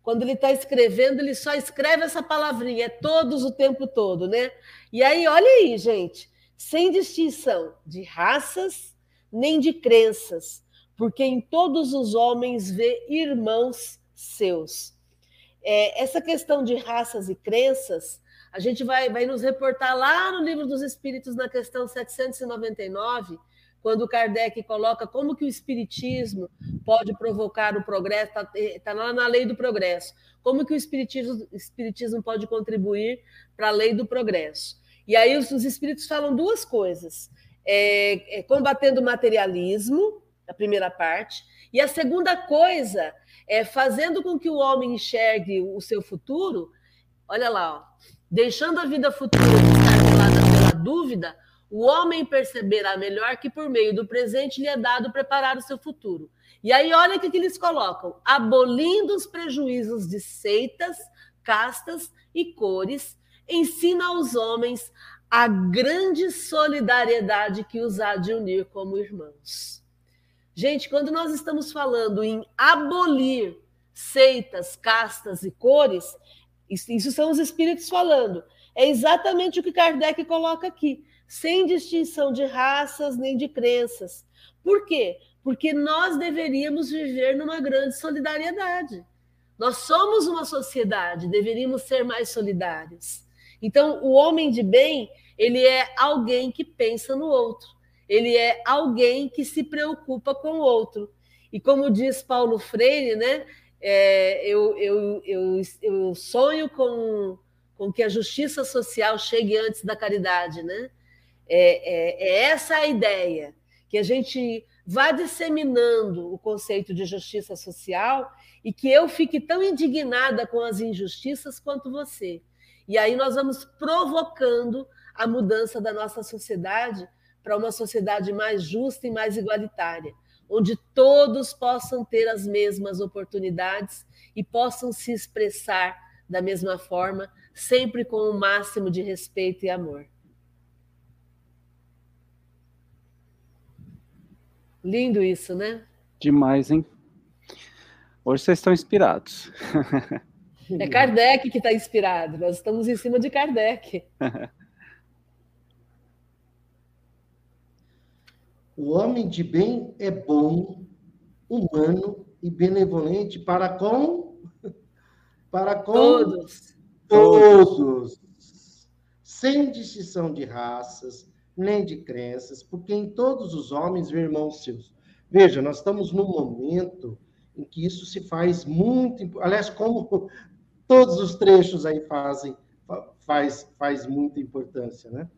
quando ele está escrevendo, ele só escreve essa palavrinha, é todos o tempo todo, né? E aí, olha aí, gente, sem distinção de raças nem de crenças, porque em todos os homens vê irmãos seus. É, essa questão de raças e crenças, a gente vai, vai nos reportar lá no Livro dos Espíritos, na questão 799, quando Kardec coloca como que o espiritismo pode provocar o progresso, está eh, tá lá na lei do progresso, como que o espiritismo, espiritismo pode contribuir para a lei do progresso. E aí os, os espíritos falam duas coisas, é, é, combatendo o materialismo, a primeira parte, e a segunda coisa é fazendo com que o homem enxergue o seu futuro, olha lá, ó, deixando a vida futura estar pela dúvida, o homem perceberá melhor que por meio do presente lhe é dado preparar o seu futuro. E aí, olha o que, que eles colocam: abolindo os prejuízos de seitas, castas e cores, ensina aos homens a grande solidariedade que os há de unir como irmãos. Gente, quando nós estamos falando em abolir seitas, castas e cores, isso são os espíritos falando. É exatamente o que Kardec coloca aqui sem distinção de raças nem de crenças. Por quê? Porque nós deveríamos viver numa grande solidariedade. Nós somos uma sociedade, deveríamos ser mais solidários. Então, o homem de bem, ele é alguém que pensa no outro. Ele é alguém que se preocupa com o outro. E como diz Paulo Freire, né, é, eu, eu, eu, eu sonho com, com que a justiça social chegue antes da caridade. Né? É, é, é essa a ideia, que a gente vá disseminando o conceito de justiça social e que eu fique tão indignada com as injustiças quanto você. E aí nós vamos provocando a mudança da nossa sociedade para uma sociedade mais justa e mais igualitária, onde todos possam ter as mesmas oportunidades e possam se expressar da mesma forma, sempre com o máximo de respeito e amor. Lindo isso, né? Demais, hein? Hoje vocês estão inspirados. É Kardec que está inspirado, nós estamos em cima de Kardec. O homem de bem é bom, humano e benevolente para com para com todos. Todos. Sem distinção de raças, nem de crenças, porque em todos os homens vê irmãos seus. Veja, nós estamos num momento em que isso se faz muito, aliás, como todos os trechos aí fazem, faz, faz muita importância, né?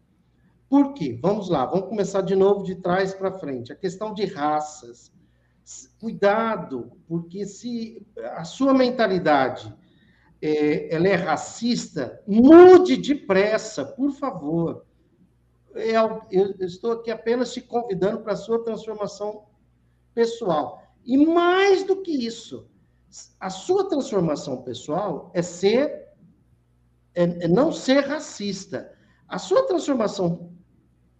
Por quê? Vamos lá, vamos começar de novo de trás para frente. A questão de raças. Cuidado, porque se a sua mentalidade é, ela é racista, mude depressa, por favor. É, eu, eu estou aqui apenas te convidando para a sua transformação pessoal. E mais do que isso, a sua transformação pessoal é ser, é, é não ser racista. A sua transformação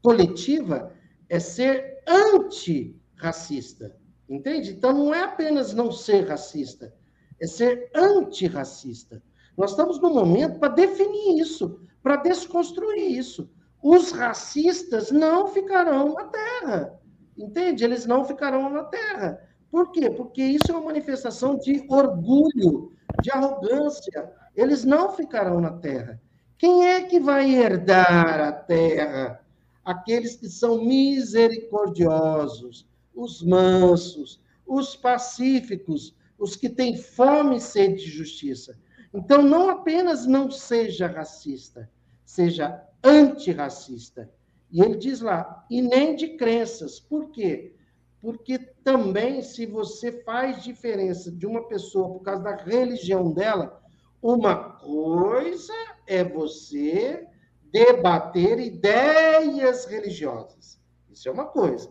coletiva é ser antirracista. Entende? Então não é apenas não ser racista, é ser antirracista. Nós estamos no momento para definir isso, para desconstruir isso. Os racistas não ficarão na Terra. Entende? Eles não ficarão na Terra. Por quê? Porque isso é uma manifestação de orgulho, de arrogância. Eles não ficarão na terra. Quem é que vai herdar a terra? Aqueles que são misericordiosos, os mansos, os pacíficos, os que têm fome e sede de justiça. Então, não apenas não seja racista, seja antirracista. E ele diz lá, e nem de crenças. Por quê? porque também, se você faz diferença de uma pessoa por causa da religião dela, uma coisa é você debater ideias religiosas. Isso é uma coisa.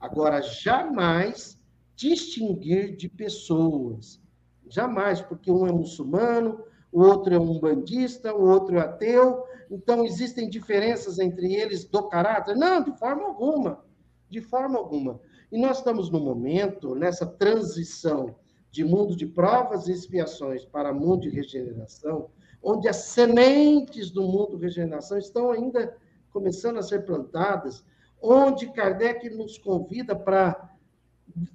Agora, jamais distinguir de pessoas. Jamais, porque um é muçulmano, o outro é um bandista, o outro é ateu. Então, existem diferenças entre eles do caráter? Não, de forma alguma. De forma alguma. E nós estamos no momento, nessa transição de mundo de provas e expiações para mundo de regeneração, onde as sementes do mundo regeneração estão ainda começando a ser plantadas, onde Kardec nos convida para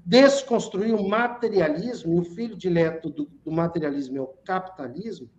desconstruir o materialismo, e o filho dileto do, do materialismo é o capitalismo,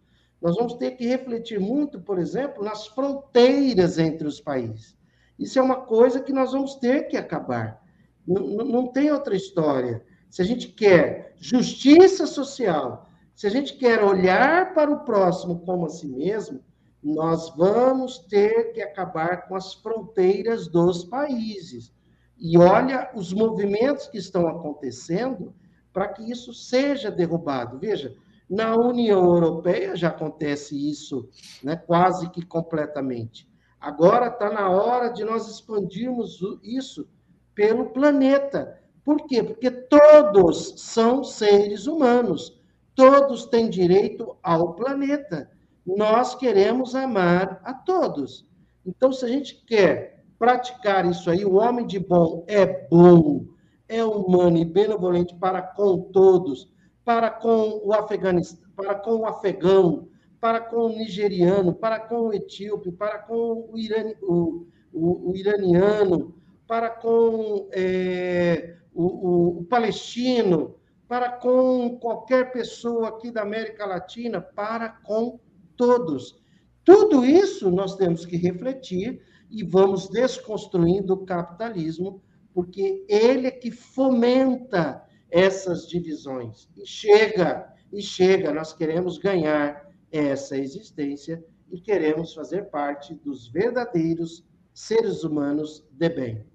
nós vamos ter que refletir muito, por exemplo, nas fronteiras entre os países. Isso é uma coisa que nós vamos ter que acabar. Não, não tem outra história. Se a gente quer justiça social, se a gente quer olhar para o próximo como a si mesmo, nós vamos ter que acabar com as fronteiras dos países. E olha os movimentos que estão acontecendo para que isso seja derrubado. Veja, na União Europeia já acontece isso né, quase que completamente. Agora está na hora de nós expandirmos isso pelo planeta. Por quê? Porque todos são seres humanos, todos têm direito ao planeta. Nós queremos amar a todos. Então, se a gente quer praticar isso aí, o homem de bom é bom, é humano e benevolente para com todos, para com o afeganistão, para com o afegão, para com o nigeriano, para com o etíope, para com o, irani, o, o, o iraniano, para com é, o, palestino, para com qualquer pessoa aqui da América Latina, para com todos. Tudo isso nós temos que refletir e vamos desconstruindo o capitalismo, porque ele é que fomenta essas divisões. E chega, e chega, nós queremos ganhar essa existência e queremos fazer parte dos verdadeiros seres humanos de bem.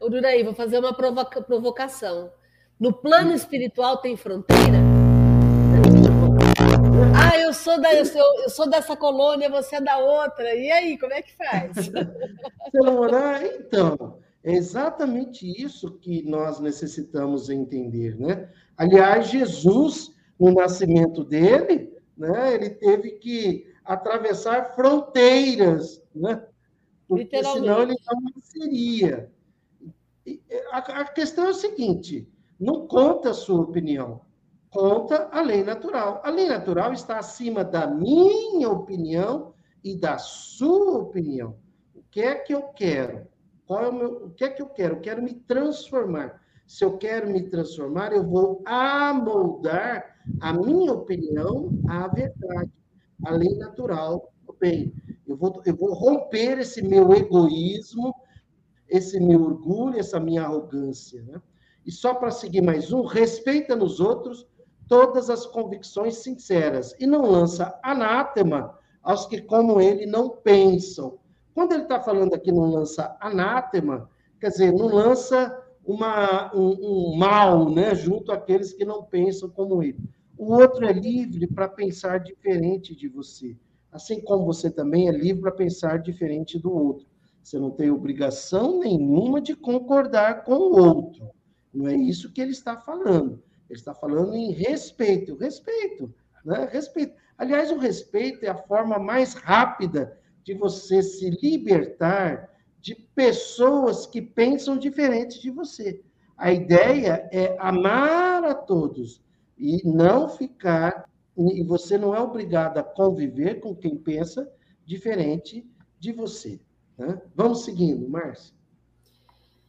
Ururaí, vou fazer uma provoca provocação. No plano espiritual tem fronteira? Ah, eu sou, da, eu sou, eu sou dessa colônia, você é da outra. E aí, como é que faz? então, é exatamente isso que nós necessitamos entender, né? Aliás, Jesus, no nascimento dele, né, ele teve que atravessar fronteiras, né? Porque senão ele não nasceria. A, a questão é o seguinte: não conta a sua opinião, conta a lei natural. A lei natural está acima da minha opinião e da sua opinião. O que é que eu quero? Qual é o, meu, o que é que eu quero? Eu quero me transformar. Se eu quero me transformar, eu vou amoldar a minha opinião à verdade, à lei natural. Bem, eu vou, eu vou romper esse meu egoísmo, esse meu orgulho, essa minha arrogância. Né? E só para seguir mais um, respeita nos outros todas as convicções sinceras e não lança anátema aos que, como ele, não pensam. Quando ele está falando aqui não lança anátema, quer dizer, não lança uma, um, um mal né, junto àqueles que não pensam como ele. O outro é livre para pensar diferente de você, assim como você também é livre para pensar diferente do outro. Você não tem obrigação nenhuma de concordar com o outro. Não é isso que ele está falando. Ele está falando em respeito. Respeito, né? Respeito. Aliás, o respeito é a forma mais rápida de você se libertar de pessoas que pensam diferente de você. A ideia é amar a todos e não ficar. E você não é obrigado a conviver com quem pensa diferente de você. Né? Vamos seguindo, Márcia.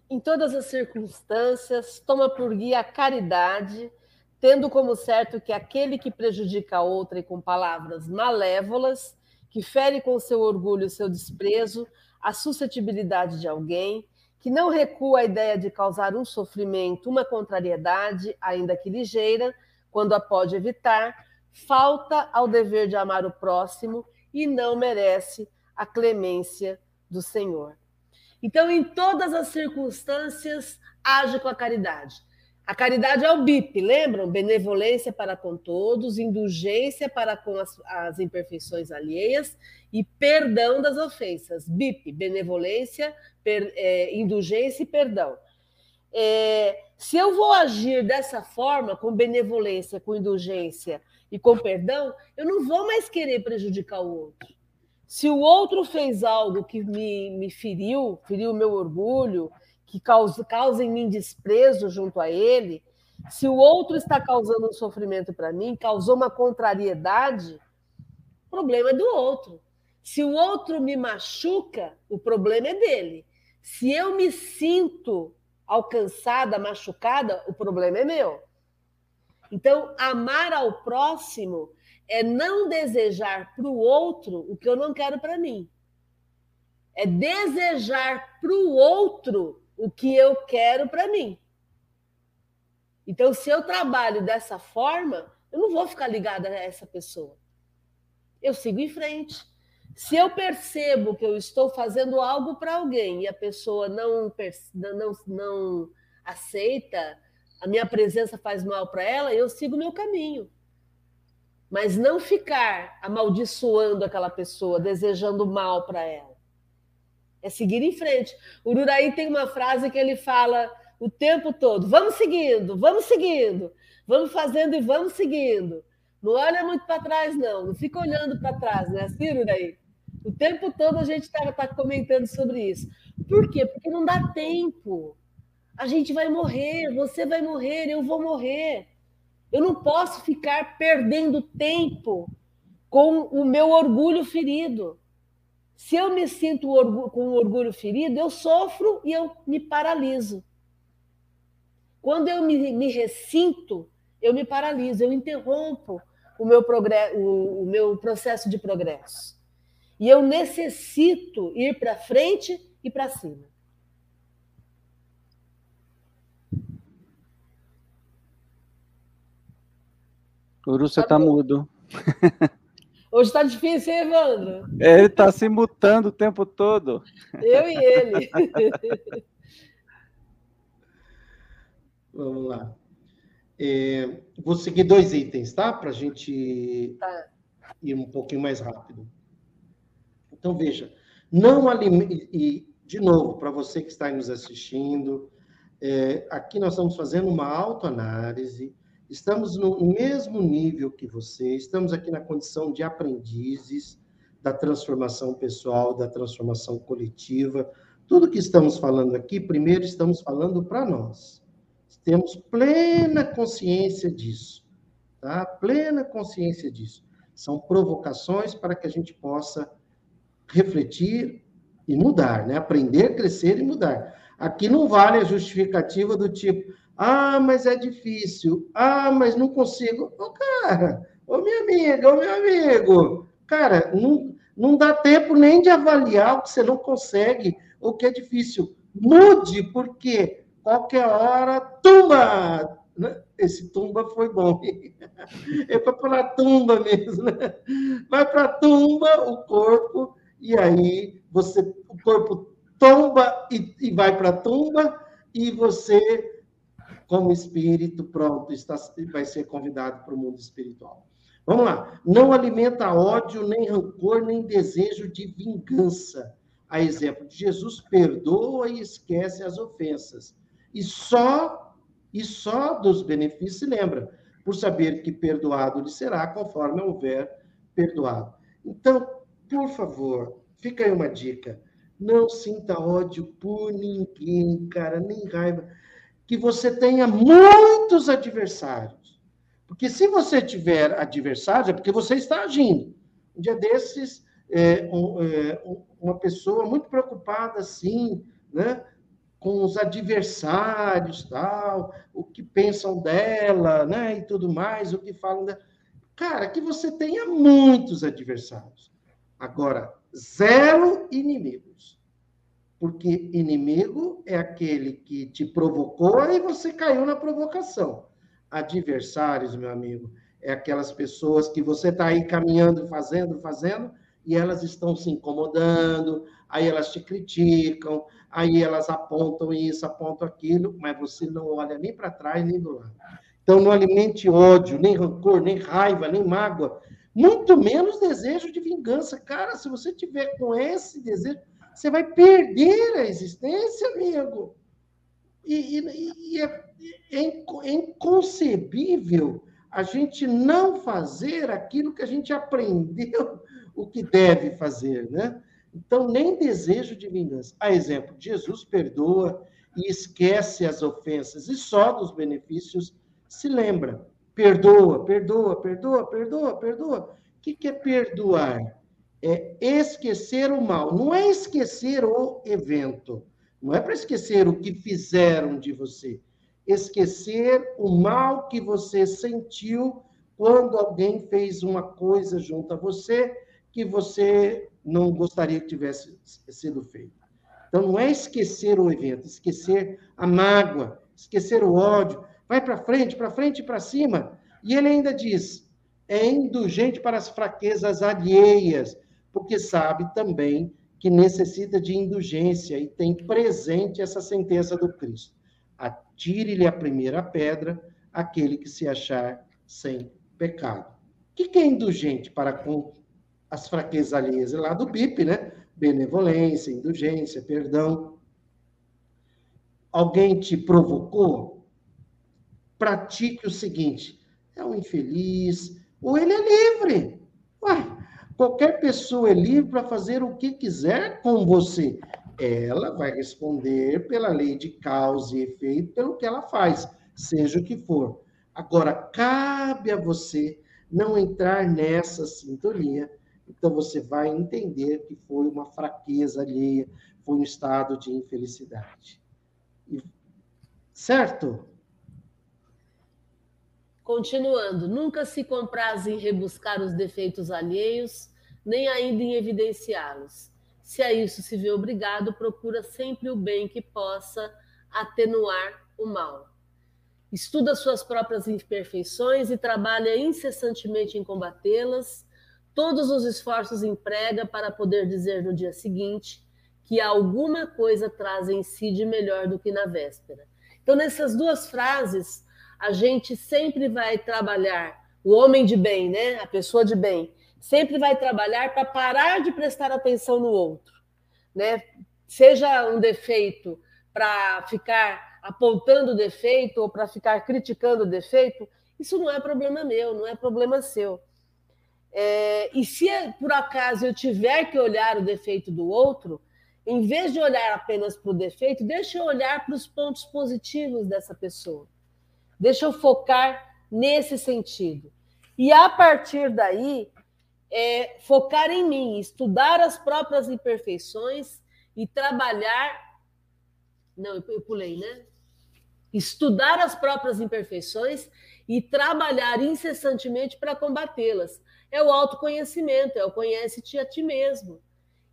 Em todas as circunstâncias, toma por guia a caridade, tendo como certo que aquele que prejudica a outra e com palavras malévolas, que fere com seu orgulho seu desprezo, a suscetibilidade de alguém, que não recua a ideia de causar um sofrimento, uma contrariedade, ainda que ligeira, quando a pode evitar, falta ao dever de amar o próximo e não merece a clemência do Senhor. Então, em todas as circunstâncias, age com a caridade. A caridade é o BIP, lembram? Benevolência para com todos, indulgência para com as, as imperfeições alheias e perdão das ofensas. BIP, benevolência, per, é, indulgência e perdão. É, se eu vou agir dessa forma, com benevolência, com indulgência e com perdão, eu não vou mais querer prejudicar o outro. Se o outro fez algo que me, me feriu, feriu o meu orgulho, que causa, causa em mim desprezo junto a ele, se o outro está causando um sofrimento para mim, causou uma contrariedade, o problema é do outro. Se o outro me machuca, o problema é dele. Se eu me sinto alcançada, machucada, o problema é meu. Então, amar ao próximo é não desejar para o outro o que eu não quero para mim. É desejar para o outro o que eu quero para mim. Então, se eu trabalho dessa forma, eu não vou ficar ligada a essa pessoa. Eu sigo em frente. Se eu percebo que eu estou fazendo algo para alguém e a pessoa não, não, não aceita, a minha presença faz mal para ela, eu sigo meu caminho mas não ficar amaldiçoando aquela pessoa, desejando mal para ela. É seguir em frente. O Ururaí tem uma frase que ele fala o tempo todo: vamos seguindo, vamos seguindo, vamos fazendo e vamos seguindo. Não olha muito para trás, não, não fica olhando para trás, né, assim, Ururaí? O tempo todo a gente está tá comentando sobre isso. Por quê? Porque não dá tempo. A gente vai morrer, você vai morrer, eu vou morrer. Eu não posso ficar perdendo tempo com o meu orgulho ferido. Se eu me sinto com o orgulho ferido, eu sofro e eu me paraliso. Quando eu me, me ressinto, eu me paraliso, eu interrompo o meu, progresso, o, o meu processo de progresso. E eu necessito ir para frente e para cima. Uru, você está mudo. Hoje está difícil, hein, Evandro? Ele está se mutando o tempo todo. Eu e ele. Vamos lá. É, vou seguir dois itens, tá? Para a gente tá. ir um pouquinho mais rápido. Então, veja, não alimente. E, de novo, para você que está nos assistindo, é, aqui nós estamos fazendo uma autoanálise Estamos no mesmo nível que você, estamos aqui na condição de aprendizes da transformação pessoal, da transformação coletiva. Tudo que estamos falando aqui, primeiro estamos falando para nós. Temos plena consciência disso, tá? Plena consciência disso. São provocações para que a gente possa refletir e mudar, né? Aprender, crescer e mudar. Aqui não vale a justificativa do tipo, ah, mas é difícil. Ah, mas não consigo. Ô, cara, ô minha amiga, ô meu amigo. Cara, não, não dá tempo nem de avaliar o que você não consegue, o que é difícil. Mude, porque qualquer hora, tumba! Né? Esse tumba foi bom. É para para tumba mesmo, né? Vai para tumba o corpo, e aí você, o corpo tomba e, e vai para tumba, e você como espírito, pronto, está, vai ser convidado para o mundo espiritual. Vamos lá. Não alimenta ódio, nem rancor, nem desejo de vingança. A exemplo de Jesus, perdoa e esquece as ofensas. E só e só dos benefícios se lembra, por saber que perdoado lhe será conforme houver perdoado. Então, por favor, fica aí uma dica. Não sinta ódio por ninguém, cara, nem raiva que você tenha muitos adversários. Porque se você tiver adversários, é porque você está agindo. Um dia desses, é, um, é, uma pessoa muito preocupada, assim, né, com os adversários, tal, o que pensam dela, né, e tudo mais, o que falam dela. Cara, que você tenha muitos adversários. Agora, zero inimigos. Porque inimigo é aquele que te provocou e você caiu na provocação. Adversários, meu amigo, é aquelas pessoas que você está aí caminhando, fazendo, fazendo, e elas estão se incomodando, aí elas te criticam, aí elas apontam isso, apontam aquilo, mas você não olha nem para trás nem do lado. Então, não alimente ódio, nem rancor, nem raiva, nem mágoa, muito menos desejo de vingança. Cara, se você tiver com esse desejo, você vai perder a existência, amigo. E, e, e é, é inconcebível a gente não fazer aquilo que a gente aprendeu o que deve fazer, né? Então, nem desejo de vingança. A exemplo, Jesus perdoa e esquece as ofensas, e só dos benefícios se lembra. Perdoa, perdoa, perdoa, perdoa, perdoa. O que é perdoar? É esquecer o mal. Não é esquecer o evento. Não é para esquecer o que fizeram de você. Esquecer o mal que você sentiu quando alguém fez uma coisa junto a você que você não gostaria que tivesse sido feita. Então, não é esquecer o evento, esquecer a mágoa, esquecer o ódio. Vai para frente, para frente e para cima. E ele ainda diz: é indulgente para as fraquezas alheias porque sabe também que necessita de indulgência e tem presente essa sentença do Cristo. Atire-lhe a primeira pedra aquele que se achar sem pecado. O que é indulgente para com as fraquezas alheias? É lá do BIP, né? Benevolência, indulgência, perdão. Alguém te provocou? Pratique o seguinte: é um infeliz, ou ele é livre. Qualquer pessoa é livre para fazer o que quiser com você. Ela vai responder pela lei de causa e efeito pelo que ela faz, seja o que for. Agora, cabe a você não entrar nessa sintonia. Então, você vai entender que foi uma fraqueza alheia, foi um estado de infelicidade. Certo? Continuando, nunca se compraz em rebuscar os defeitos alheios, nem ainda em evidenciá-los. Se a isso se vê obrigado, procura sempre o bem que possa atenuar o mal. Estuda suas próprias imperfeições e trabalha incessantemente em combatê-las. Todos os esforços emprega para poder dizer no dia seguinte que alguma coisa traz em si de melhor do que na véspera. Então, nessas duas frases, a gente sempre vai trabalhar, o homem de bem, né? a pessoa de bem, sempre vai trabalhar para parar de prestar atenção no outro. Né? Seja um defeito para ficar apontando o defeito ou para ficar criticando o defeito, isso não é problema meu, não é problema seu. É, e se por acaso eu tiver que olhar o defeito do outro, em vez de olhar apenas para o defeito, deixa eu olhar para os pontos positivos dessa pessoa. Deixa eu focar nesse sentido. E a partir daí, é, focar em mim, estudar as próprias imperfeições e trabalhar. Não, eu pulei, né? Estudar as próprias imperfeições e trabalhar incessantemente para combatê-las. É o autoconhecimento, é o conhece-te a ti mesmo.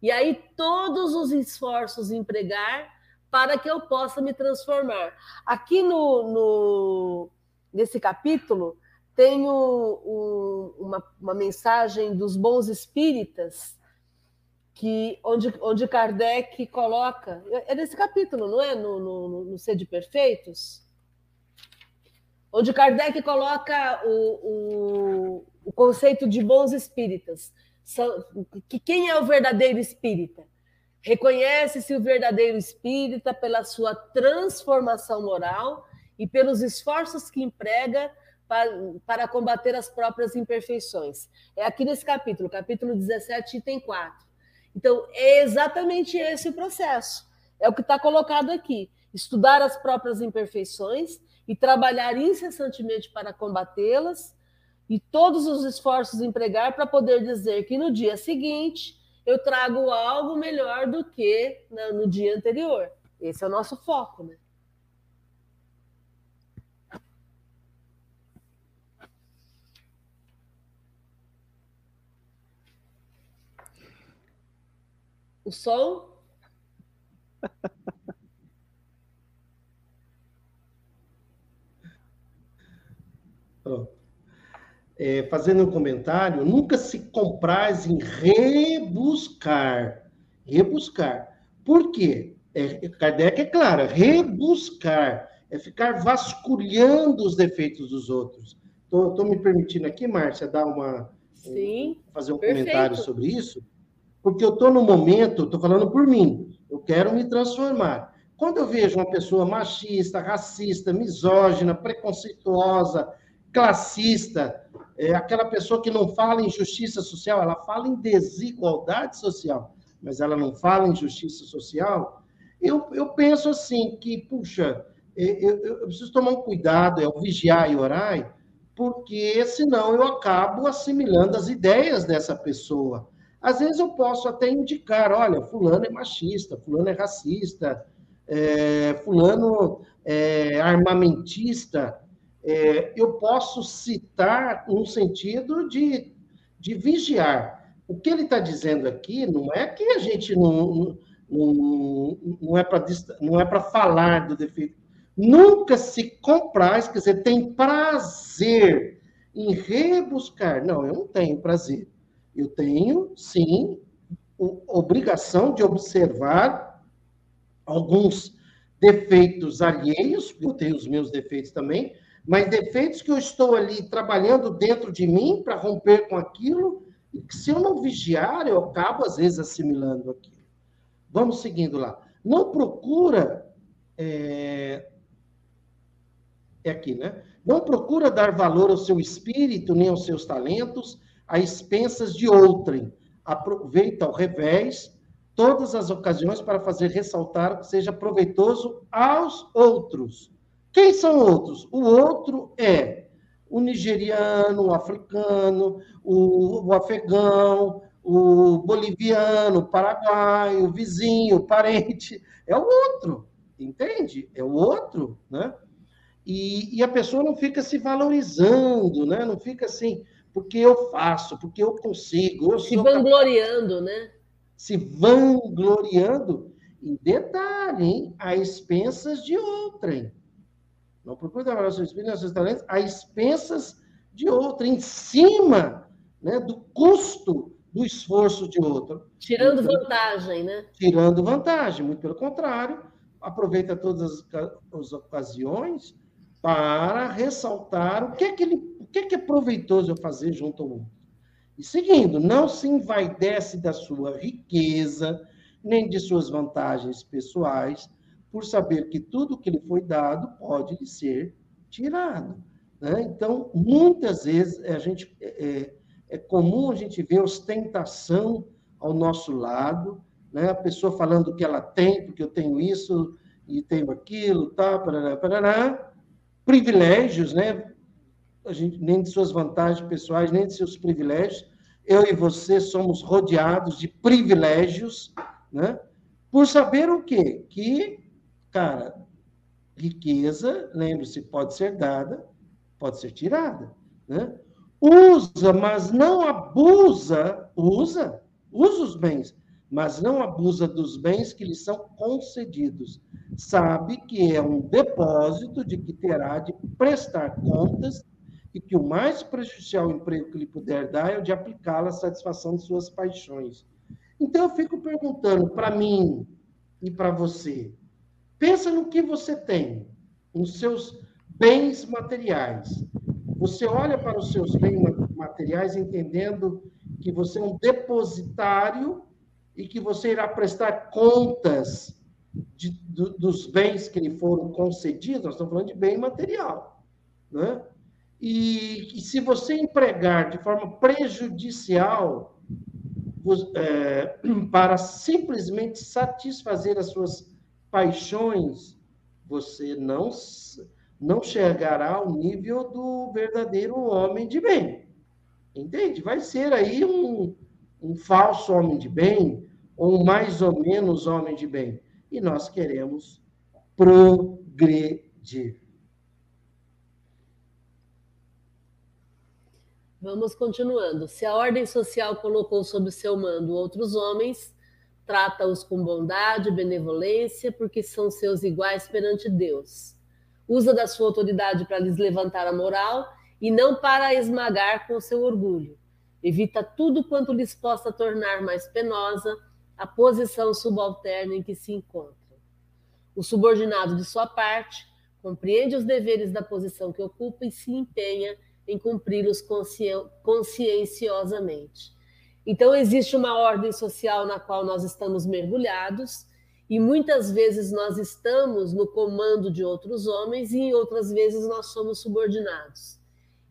E aí todos os esforços empregar para que eu possa me transformar. Aqui no, no nesse capítulo tem um, uma, uma mensagem dos bons espíritas que onde, onde Kardec coloca é nesse capítulo, não é no, no, no Ser de Perfeitos, onde Kardec coloca o, o, o conceito de bons espíritas que quem é o verdadeiro espírita? Reconhece-se o verdadeiro espírita pela sua transformação moral e pelos esforços que emprega para, para combater as próprias imperfeições. É aqui nesse capítulo, capítulo 17, item 4. Então, é exatamente esse o processo. É o que está colocado aqui. Estudar as próprias imperfeições e trabalhar incessantemente para combatê-las e todos os esforços empregar para poder dizer que no dia seguinte eu trago algo melhor do que no dia anterior. Esse é o nosso foco, né? O som? Pronto é, fazendo um comentário, nunca se compraz em rebuscar. Rebuscar. Por quê? É, Kardec é claro, é rebuscar é ficar vasculhando os defeitos dos outros. Estou me permitindo aqui, Márcia, dar uma. Sim, fazer um perfeito. comentário sobre isso, porque eu estou no momento, estou falando por mim, eu quero me transformar. Quando eu vejo uma pessoa machista, racista, misógina, preconceituosa, classista, é aquela pessoa que não fala em justiça social, ela fala em desigualdade social, mas ela não fala em justiça social. Eu, eu penso assim, que, puxa, é, eu, eu preciso tomar um cuidado, é o vigiar e orar, porque senão eu acabo assimilando as ideias dessa pessoa. Às vezes eu posso até indicar, olha, fulano é machista, fulano é racista, é, fulano é armamentista, é, eu posso citar no sentido de, de vigiar. O que ele está dizendo aqui não é que a gente não, não, não é para é falar do defeito. Nunca se compraz, quer dizer, tem prazer em rebuscar. Não, eu não tenho prazer. Eu tenho, sim, obrigação de observar alguns defeitos alheios, eu tenho os meus defeitos também, mas defeitos que eu estou ali trabalhando dentro de mim para romper com aquilo, e que se eu não vigiar, eu acabo, às vezes, assimilando aquilo. Vamos seguindo lá. Não procura. É, é aqui, né? Não procura dar valor ao seu espírito nem aos seus talentos a expensas de outrem. Aproveita ao revés todas as ocasiões para fazer ressaltar o que seja proveitoso aos outros quem são outros? O outro é o nigeriano, o africano, o, o afegão, o boliviano, o paraguaio, o vizinho, o parente. É o outro, entende? É o outro, né? E, e, a pessoa não fica se valorizando, né? Não fica assim, porque eu faço, porque eu consigo. Eu Se vangloriando, né? Se vangloriando, em detalhe, hein? a expensas de outrem. Não procure trabalhar seus espírito seus talentos a expensas de outrem, em cima né, do custo do esforço de outro. Tirando então, vantagem, né? Tirando vantagem, muito pelo contrário, aproveita todas as, as ocasiões para ressaltar o que é que, ele, o que é, que é proveitoso eu fazer junto ao outro. E seguindo, não se envaidece da sua riqueza, nem de suas vantagens pessoais, por saber que tudo que lhe foi dado pode lhe ser tirado. Né? Então, muitas vezes, a gente, é, é, é comum a gente ver ostentação ao nosso lado, né? a pessoa falando que ela tem, porque eu tenho isso e tenho aquilo, tá, parará, parará, privilégios, né? A gente, nem de suas vantagens pessoais, nem de seus privilégios. Eu e você somos rodeados de privilégios, né? Por saber o quê? Que, cara, riqueza, lembre-se, pode ser dada, pode ser tirada, né? Usa, mas não abusa, usa, usa os bens, mas não abusa dos bens que lhe são concedidos. Sabe que é um depósito de que terá de prestar contas e que o mais prejudicial emprego que lhe puder dar é o de aplicá-la à satisfação de suas paixões. Então, eu fico perguntando para mim e para você: pensa no que você tem, nos seus bens materiais. Você olha para os seus bens materiais entendendo que você é um depositário e que você irá prestar contas de, do, dos bens que lhe foram concedidos, nós estamos falando de bem material. Né? E, e se você empregar de forma prejudicial é, para simplesmente satisfazer as suas paixões, você não, não chegará ao nível do verdadeiro homem de bem. Entende? Vai ser aí um, um falso homem de bem, ou um mais ou menos homem de bem. E nós queremos progredir. Vamos continuando. Se a ordem social colocou sob seu mando outros homens, trata-os com bondade e benevolência, porque são seus iguais perante Deus. Usa da sua autoridade para lhes levantar a moral e não para esmagar com seu orgulho evita tudo quanto lhes possa tornar mais penosa a posição subalterna em que se encontram. O subordinado, de sua parte, compreende os deveres da posição que ocupa e se empenha em cumpri-los consci... conscienciosamente. Então, existe uma ordem social na qual nós estamos mergulhados e muitas vezes nós estamos no comando de outros homens e em outras vezes nós somos subordinados.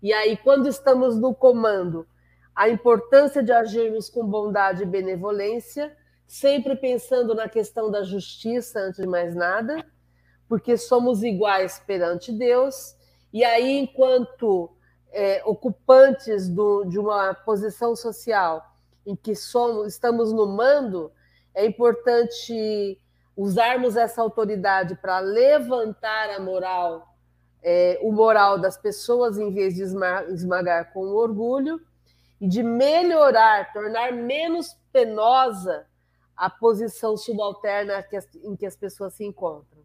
E aí, quando estamos no comando, a importância de agirmos com bondade e benevolência, sempre pensando na questão da justiça antes de mais nada, porque somos iguais perante Deus, e aí, enquanto é, ocupantes do, de uma posição social em que somos, estamos no mando, é importante usarmos essa autoridade para levantar a moral, é, o moral das pessoas, em vez de esmagar com orgulho e de melhorar, tornar menos penosa a posição subalterna em que as pessoas se encontram.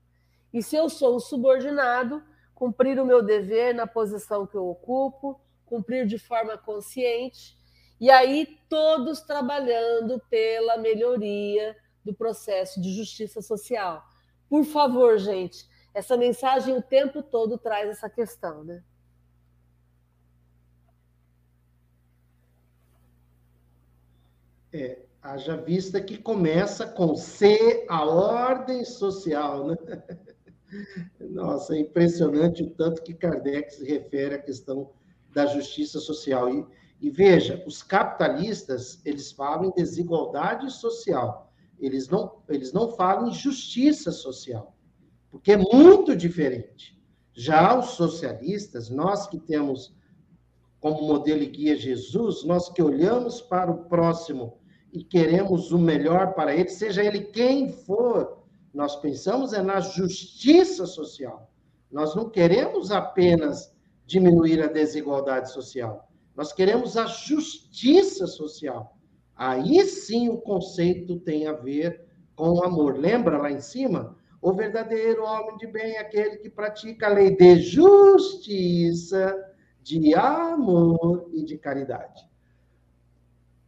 E se eu sou um subordinado, cumprir o meu dever na posição que eu ocupo, cumprir de forma consciente, e aí todos trabalhando pela melhoria do processo de justiça social. Por favor, gente, essa mensagem o tempo todo traz essa questão, né? É, haja vista que começa com C, a ordem social, né? Nossa, é impressionante o tanto que Kardec se refere à questão da justiça social. E, e veja, os capitalistas, eles falam em desigualdade social. Eles não, eles não falam em justiça social, porque é muito diferente. Já os socialistas, nós que temos como modelo e guia Jesus, nós que olhamos para o próximo e queremos o melhor para ele, seja ele quem for, nós pensamos é na justiça social. Nós não queremos apenas diminuir a desigualdade social. Nós queremos a justiça social. Aí sim o conceito tem a ver com o amor. Lembra lá em cima? O verdadeiro homem de bem é aquele que pratica a lei de justiça, de amor e de caridade.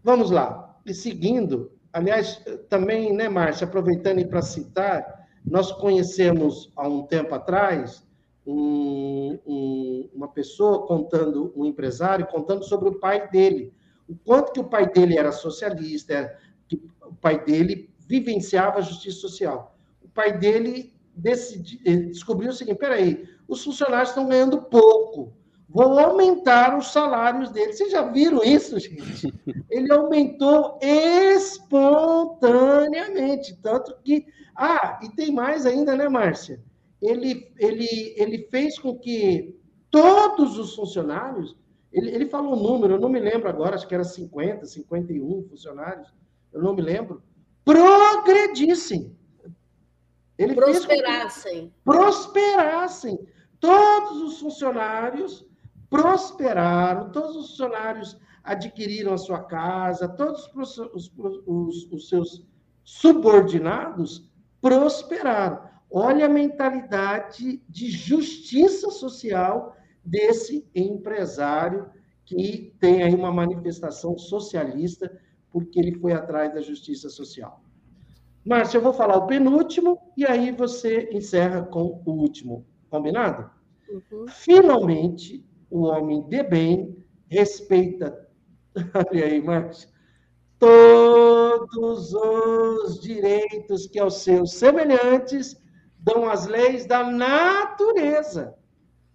Vamos lá. E seguindo, aliás, também, né, Márcia, aproveitando para citar, nós conhecemos há um tempo atrás um, um, uma pessoa contando, um empresário contando sobre o pai dele, o quanto que o pai dele era socialista, que o pai dele vivenciava a justiça social. O pai dele decidi, eh, descobriu o seguinte: peraí, os funcionários estão ganhando pouco, vou aumentar os salários deles. Vocês já viram isso, gente? Ele aumentou espontaneamente, tanto que. Ah, e tem mais ainda, né, Márcia? Ele, ele, ele fez com que todos os funcionários ele, ele falou um número, eu não me lembro agora, acho que era 50, 51 funcionários, eu não me lembro, progredissem. Ele prosperassem. prosperassem. Todos os funcionários prosperaram, todos os funcionários adquiriram a sua casa, todos os, os, os, os seus subordinados prosperaram. Olha a mentalidade de justiça social desse empresário que tem aí uma manifestação socialista, porque ele foi atrás da justiça social. Márcia, eu vou falar o penúltimo e aí você encerra com o último. Combinado? Uhum. Finalmente, o homem de bem respeita. Olha aí, Márcia. Todos os direitos que aos seus semelhantes dão as leis da natureza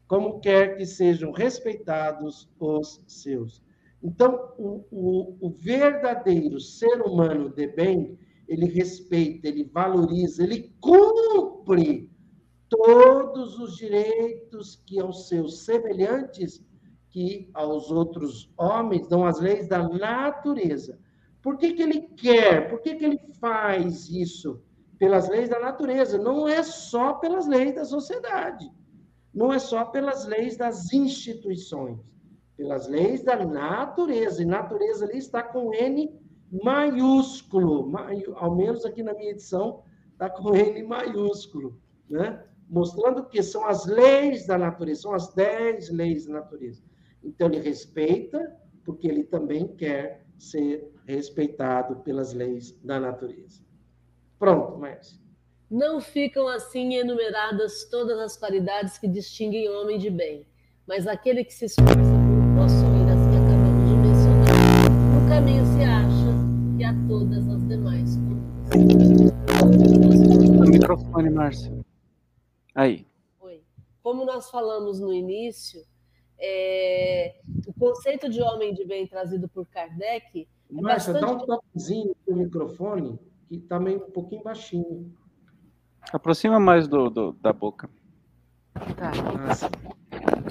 como quer que sejam respeitados os seus. Então, o, o, o, verdadeiro ser humano de bem, ele respeita, ele valoriza, ele cumpre todos os direitos que aos seus semelhantes, que aos outros homens dão as leis da natureza. Por que, que ele quer? Por que, que ele faz isso? Pelas leis da natureza, não é só pelas leis da sociedade não é só pelas leis das instituições, pelas leis da natureza. E natureza ali está com N maiúsculo, ao menos aqui na minha edição está com N maiúsculo, né? mostrando que são as leis da natureza, são as dez leis da natureza. Então ele respeita, porque ele também quer ser respeitado pelas leis da natureza. Pronto, Márcio. Não ficam assim enumeradas todas as qualidades que distinguem homem de bem, mas aquele que se esforça por possuir as que acabamos de mencionar, no caminho se acha que há todas as demais O microfone, Márcia. Aí. Oi. Como nós falamos no início, é, o conceito de homem de bem trazido por Kardec. É Márcia, bastante... dá um toquezinho no microfone, que está meio um pouquinho baixinho. Aproxima mais do, do da boca. Tá.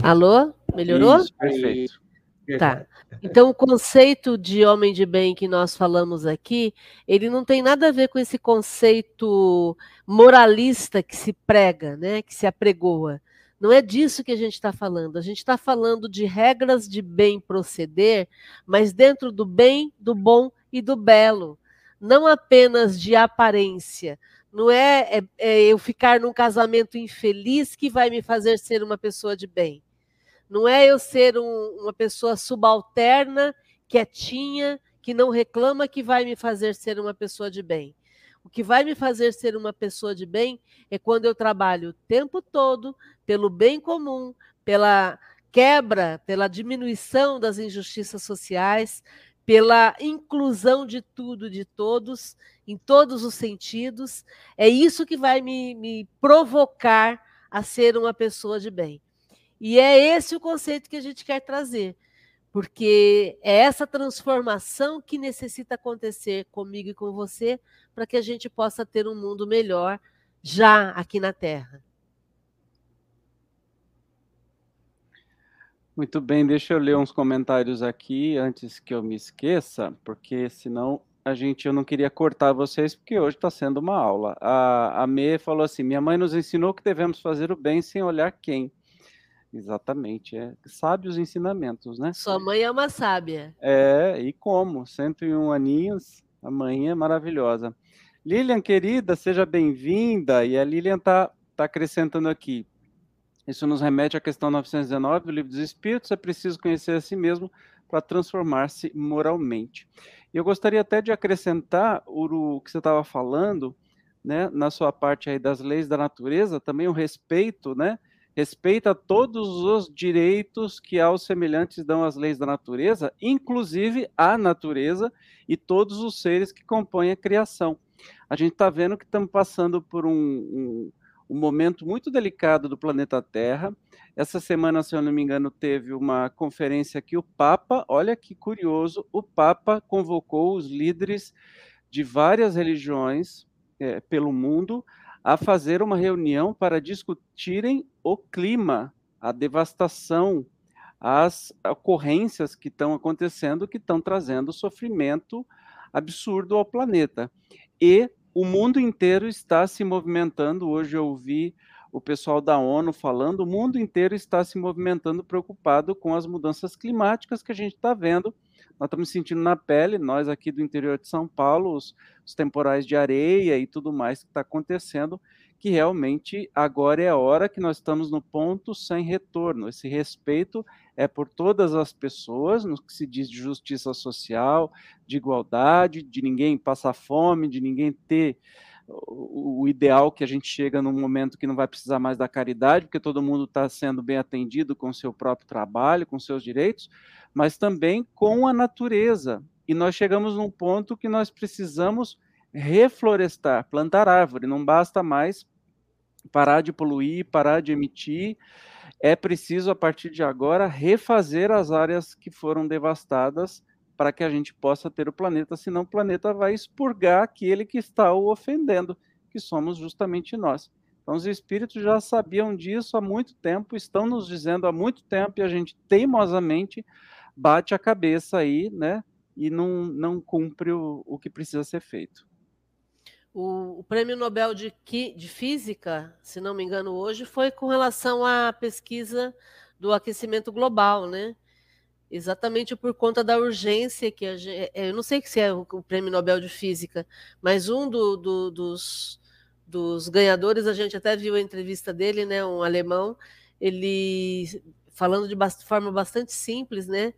Alô? Melhorou? Isso, perfeito. Tá. Então, o conceito de homem de bem que nós falamos aqui, ele não tem nada a ver com esse conceito moralista que se prega, né? Que se apregoa. Não é disso que a gente está falando. A gente está falando de regras de bem proceder, mas dentro do bem, do bom e do belo. Não apenas de aparência, não é, é, é, eu ficar num casamento infeliz que vai me fazer ser uma pessoa de bem. Não é eu ser um, uma pessoa subalterna, quietinha, que não reclama que vai me fazer ser uma pessoa de bem. O que vai me fazer ser uma pessoa de bem é quando eu trabalho o tempo todo pelo bem comum, pela quebra, pela diminuição das injustiças sociais, pela inclusão de tudo, de todos, em todos os sentidos. É isso que vai me, me provocar a ser uma pessoa de bem. E é esse o conceito que a gente quer trazer, porque é essa transformação que necessita acontecer comigo e com você para que a gente possa ter um mundo melhor já aqui na Terra. Muito bem, deixa eu ler uns comentários aqui antes que eu me esqueça, porque senão a gente eu não queria cortar vocês, porque hoje está sendo uma aula. A, a Me falou assim: minha mãe nos ensinou que devemos fazer o bem sem olhar quem. Exatamente, é. Sabe os ensinamentos, né? Sua mãe é uma sábia. É, e como? 101 aninhos, a mãe é maravilhosa. Lilian, querida, seja bem-vinda. E a Lilian está tá acrescentando aqui. Isso nos remete à questão 919 do Livro dos Espíritos. É preciso conhecer a si mesmo para transformar-se moralmente. Eu gostaria até de acrescentar o, que você estava falando, né, na sua parte aí das leis da natureza, também o respeito, né? Respeita todos os direitos que aos semelhantes dão as leis da natureza, inclusive a natureza e todos os seres que compõem a criação. A gente está vendo que estamos passando por um, um um momento muito delicado do planeta Terra. Essa semana, se eu não me engano, teve uma conferência que o Papa, olha que curioso, o Papa convocou os líderes de várias religiões é, pelo mundo a fazer uma reunião para discutirem o clima, a devastação, as ocorrências que estão acontecendo, que estão trazendo sofrimento absurdo ao planeta. E o mundo inteiro está se movimentando. Hoje eu ouvi o pessoal da ONU falando, o mundo inteiro está se movimentando preocupado com as mudanças climáticas que a gente está vendo. Nós estamos sentindo na pele, nós aqui do interior de São Paulo, os, os temporais de areia e tudo mais que está acontecendo, que realmente agora é a hora que nós estamos no ponto sem retorno. Esse respeito é por todas as pessoas, no que se diz de justiça social, de igualdade, de ninguém passar fome, de ninguém ter o ideal que a gente chega num momento que não vai precisar mais da caridade, porque todo mundo está sendo bem atendido com seu próprio trabalho, com seus direitos, mas também com a natureza. E nós chegamos num ponto que nós precisamos reflorestar, plantar árvore, não basta mais parar de poluir, parar de emitir. É preciso, a partir de agora, refazer as áreas que foram devastadas para que a gente possa ter o planeta, senão o planeta vai expurgar aquele que está o ofendendo, que somos justamente nós. Então, os espíritos já sabiam disso há muito tempo, estão nos dizendo há muito tempo, e a gente teimosamente bate a cabeça aí, né? E não, não cumpre o, o que precisa ser feito. O, o, prêmio Nobel de, de, Física, se não me engano, hoje foi com relação à pesquisa do aquecimento global, né? Exatamente por conta da urgência que a gente. É, eu não sei se é o, o prêmio Nobel de Física, mas um do, do, dos, dos ganhadores, a gente até viu a entrevista dele, né? Um alemão, ele falando de forma bastante simples, né?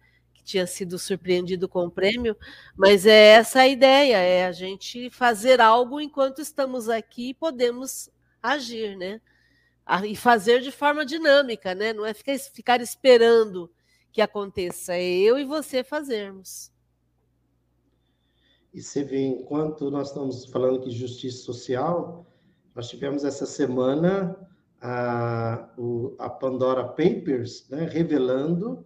Tinha sido surpreendido com o prêmio, mas é essa a ideia, é a gente fazer algo enquanto estamos aqui e podemos agir, né? E fazer de forma dinâmica, né? Não é ficar, ficar esperando que aconteça, é eu e você fazermos. E você vê, enquanto nós estamos falando de justiça social, nós tivemos essa semana a, a Pandora Papers né, revelando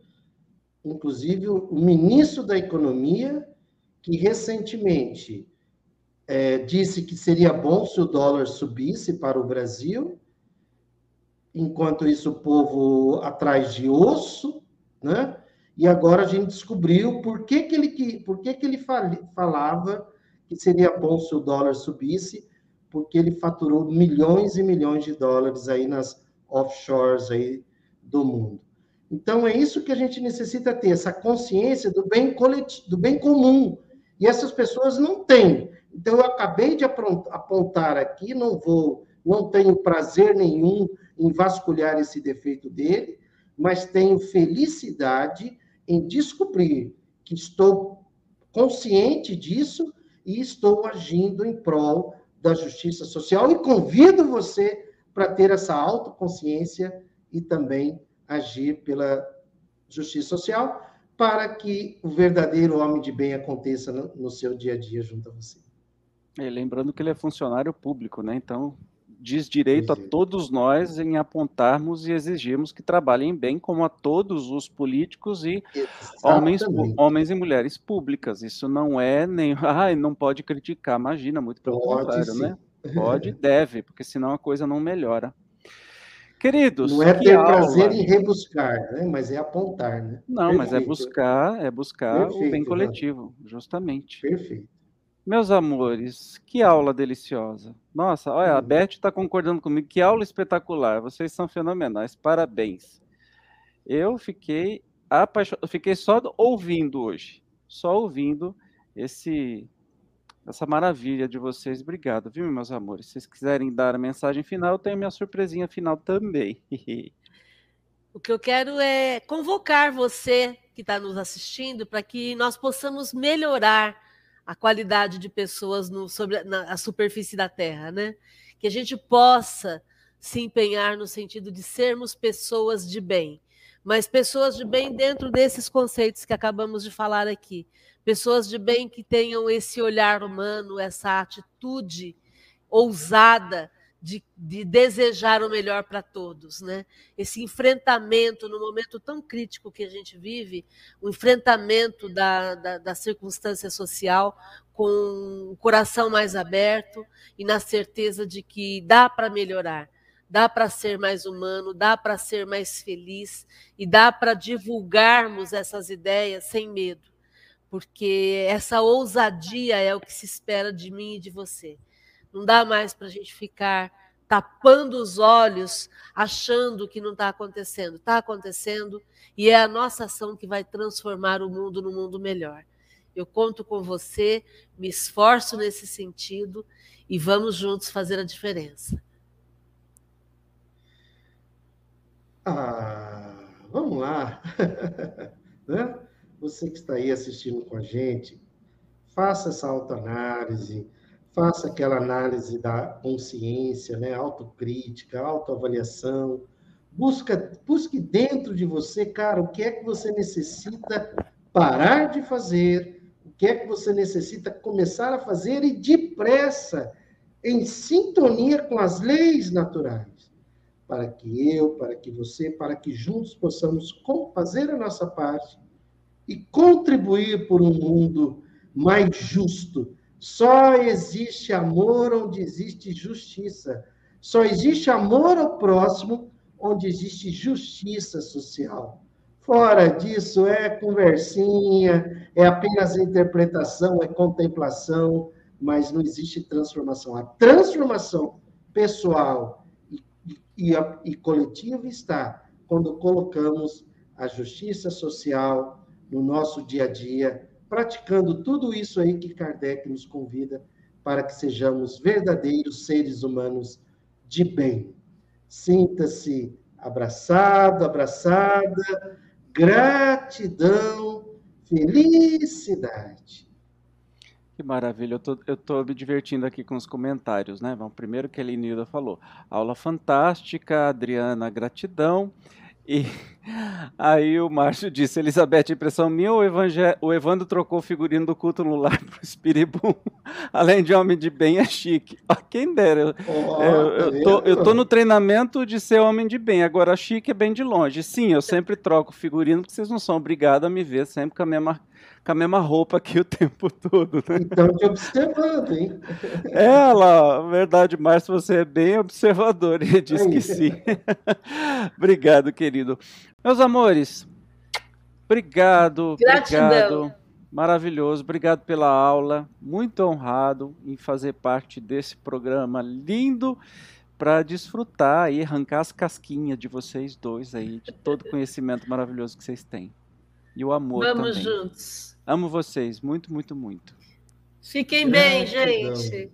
inclusive o ministro da Economia, que recentemente é, disse que seria bom se o dólar subisse para o Brasil, enquanto isso o povo atrás de osso, né? E agora a gente descobriu por que, que ele, por que, que ele falava que seria bom se o dólar subisse, porque ele faturou milhões e milhões de dólares aí nas offshores aí do mundo. Então, é isso que a gente necessita ter, essa consciência do bem, coletivo, do bem comum. E essas pessoas não têm. Então, eu acabei de apontar aqui, não vou, não tenho prazer nenhum em vasculhar esse defeito dele, mas tenho felicidade em descobrir que estou consciente disso e estou agindo em prol da justiça social e convido você para ter essa autoconsciência e também agir pela justiça social para que o verdadeiro homem de bem aconteça no, no seu dia a dia junto a você. É, lembrando que ele é funcionário público, né? Então, diz direito a todos nós em apontarmos e exigirmos que trabalhem bem, como a todos os políticos e homens, homens e mulheres públicas. Isso não é nem. Ah, não pode criticar, imagina, muito pelo pode, contrário, sim. né? Pode, deve, porque senão a coisa não melhora. Queridos, não é ter aula. prazer em rebuscar, né? mas é apontar, né? Não, Perfeito. mas é buscar, é buscar Perfeito, o bem coletivo, justamente. Perfeito. Meus amores, que aula deliciosa. Nossa, olha, a uhum. Beth está concordando comigo. Que aula espetacular. Vocês são fenomenais. Parabéns. Eu fiquei apaixonado, fiquei só ouvindo hoje, só ouvindo esse essa maravilha de vocês. Obrigado, viu, meus amores? Se vocês quiserem dar a mensagem final, eu tenho minha surpresinha final também. o que eu quero é convocar você que está nos assistindo para que nós possamos melhorar a qualidade de pessoas no, sobre na, a superfície da Terra, né? Que a gente possa se empenhar no sentido de sermos pessoas de bem, mas pessoas de bem dentro desses conceitos que acabamos de falar aqui. Pessoas de bem que tenham esse olhar humano, essa atitude ousada de, de desejar o melhor para todos, né? Esse enfrentamento no momento tão crítico que a gente vive, o enfrentamento da, da, da circunstância social com o coração mais aberto e na certeza de que dá para melhorar, dá para ser mais humano, dá para ser mais feliz e dá para divulgarmos essas ideias sem medo, porque essa ousadia é o que se espera de mim e de você. Não dá mais para a gente ficar tapando os olhos, achando que não está acontecendo. Está acontecendo e é a nossa ação que vai transformar o mundo no mundo melhor. Eu conto com você, me esforço nesse sentido e vamos juntos fazer a diferença. Ah, vamos lá. né? Você que está aí assistindo com a gente, faça essa autoanálise faça aquela análise da consciência, né? autocrítica, autoavaliação. Busca, busque dentro de você, cara, o que é que você necessita parar de fazer, o que é que você necessita começar a fazer e depressa, em sintonia com as leis naturais, para que eu, para que você, para que juntos possamos fazer a nossa parte e contribuir por um mundo mais justo, só existe amor onde existe justiça. Só existe amor ao próximo onde existe justiça social. Fora disso, é conversinha, é apenas interpretação, é contemplação, mas não existe transformação. A transformação pessoal e, e, coletiva está quando colocamos a justiça social no nosso dia a dia, praticando tudo isso aí que Kardec nos convida para que sejamos verdadeiros seres humanos de bem. Sinta-se abraçado, abraçada, gratidão, felicidade. Que maravilha, eu tô, eu tô me divertindo aqui com os comentários, né? Vamos primeiro que a Elinilda falou. Aula fantástica, Adriana, gratidão. E aí o Márcio disse, Elizabeth, impressão minha, o, evangel... o Evandro trocou o figurino do culto no lar pro Espiribum. Além de homem de bem, é chique. quem dera. Oh, eu, eu, tô, eu tô no treinamento de ser homem de bem, agora chique é bem de longe. Sim, eu sempre troco figurino, porque vocês não são obrigados a me ver sempre com a mesma com a mesma roupa aqui o tempo todo. Né? Então, te observando, hein? É, lá, verdade, Márcio, você é bem observador, ele disse que sim. obrigado, querido. Meus amores, obrigado, Gratidão. obrigado. Maravilhoso, obrigado pela aula, muito honrado em fazer parte desse programa lindo para desfrutar e arrancar as casquinhas de vocês dois aí, de todo o conhecimento maravilhoso que vocês têm. E o amor Vamos também. juntos. Amo vocês, muito, muito, muito. Fiquem bem, gente.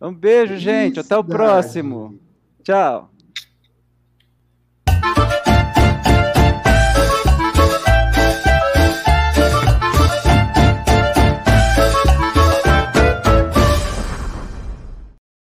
Um beijo, gente. Até o próximo. Tchau.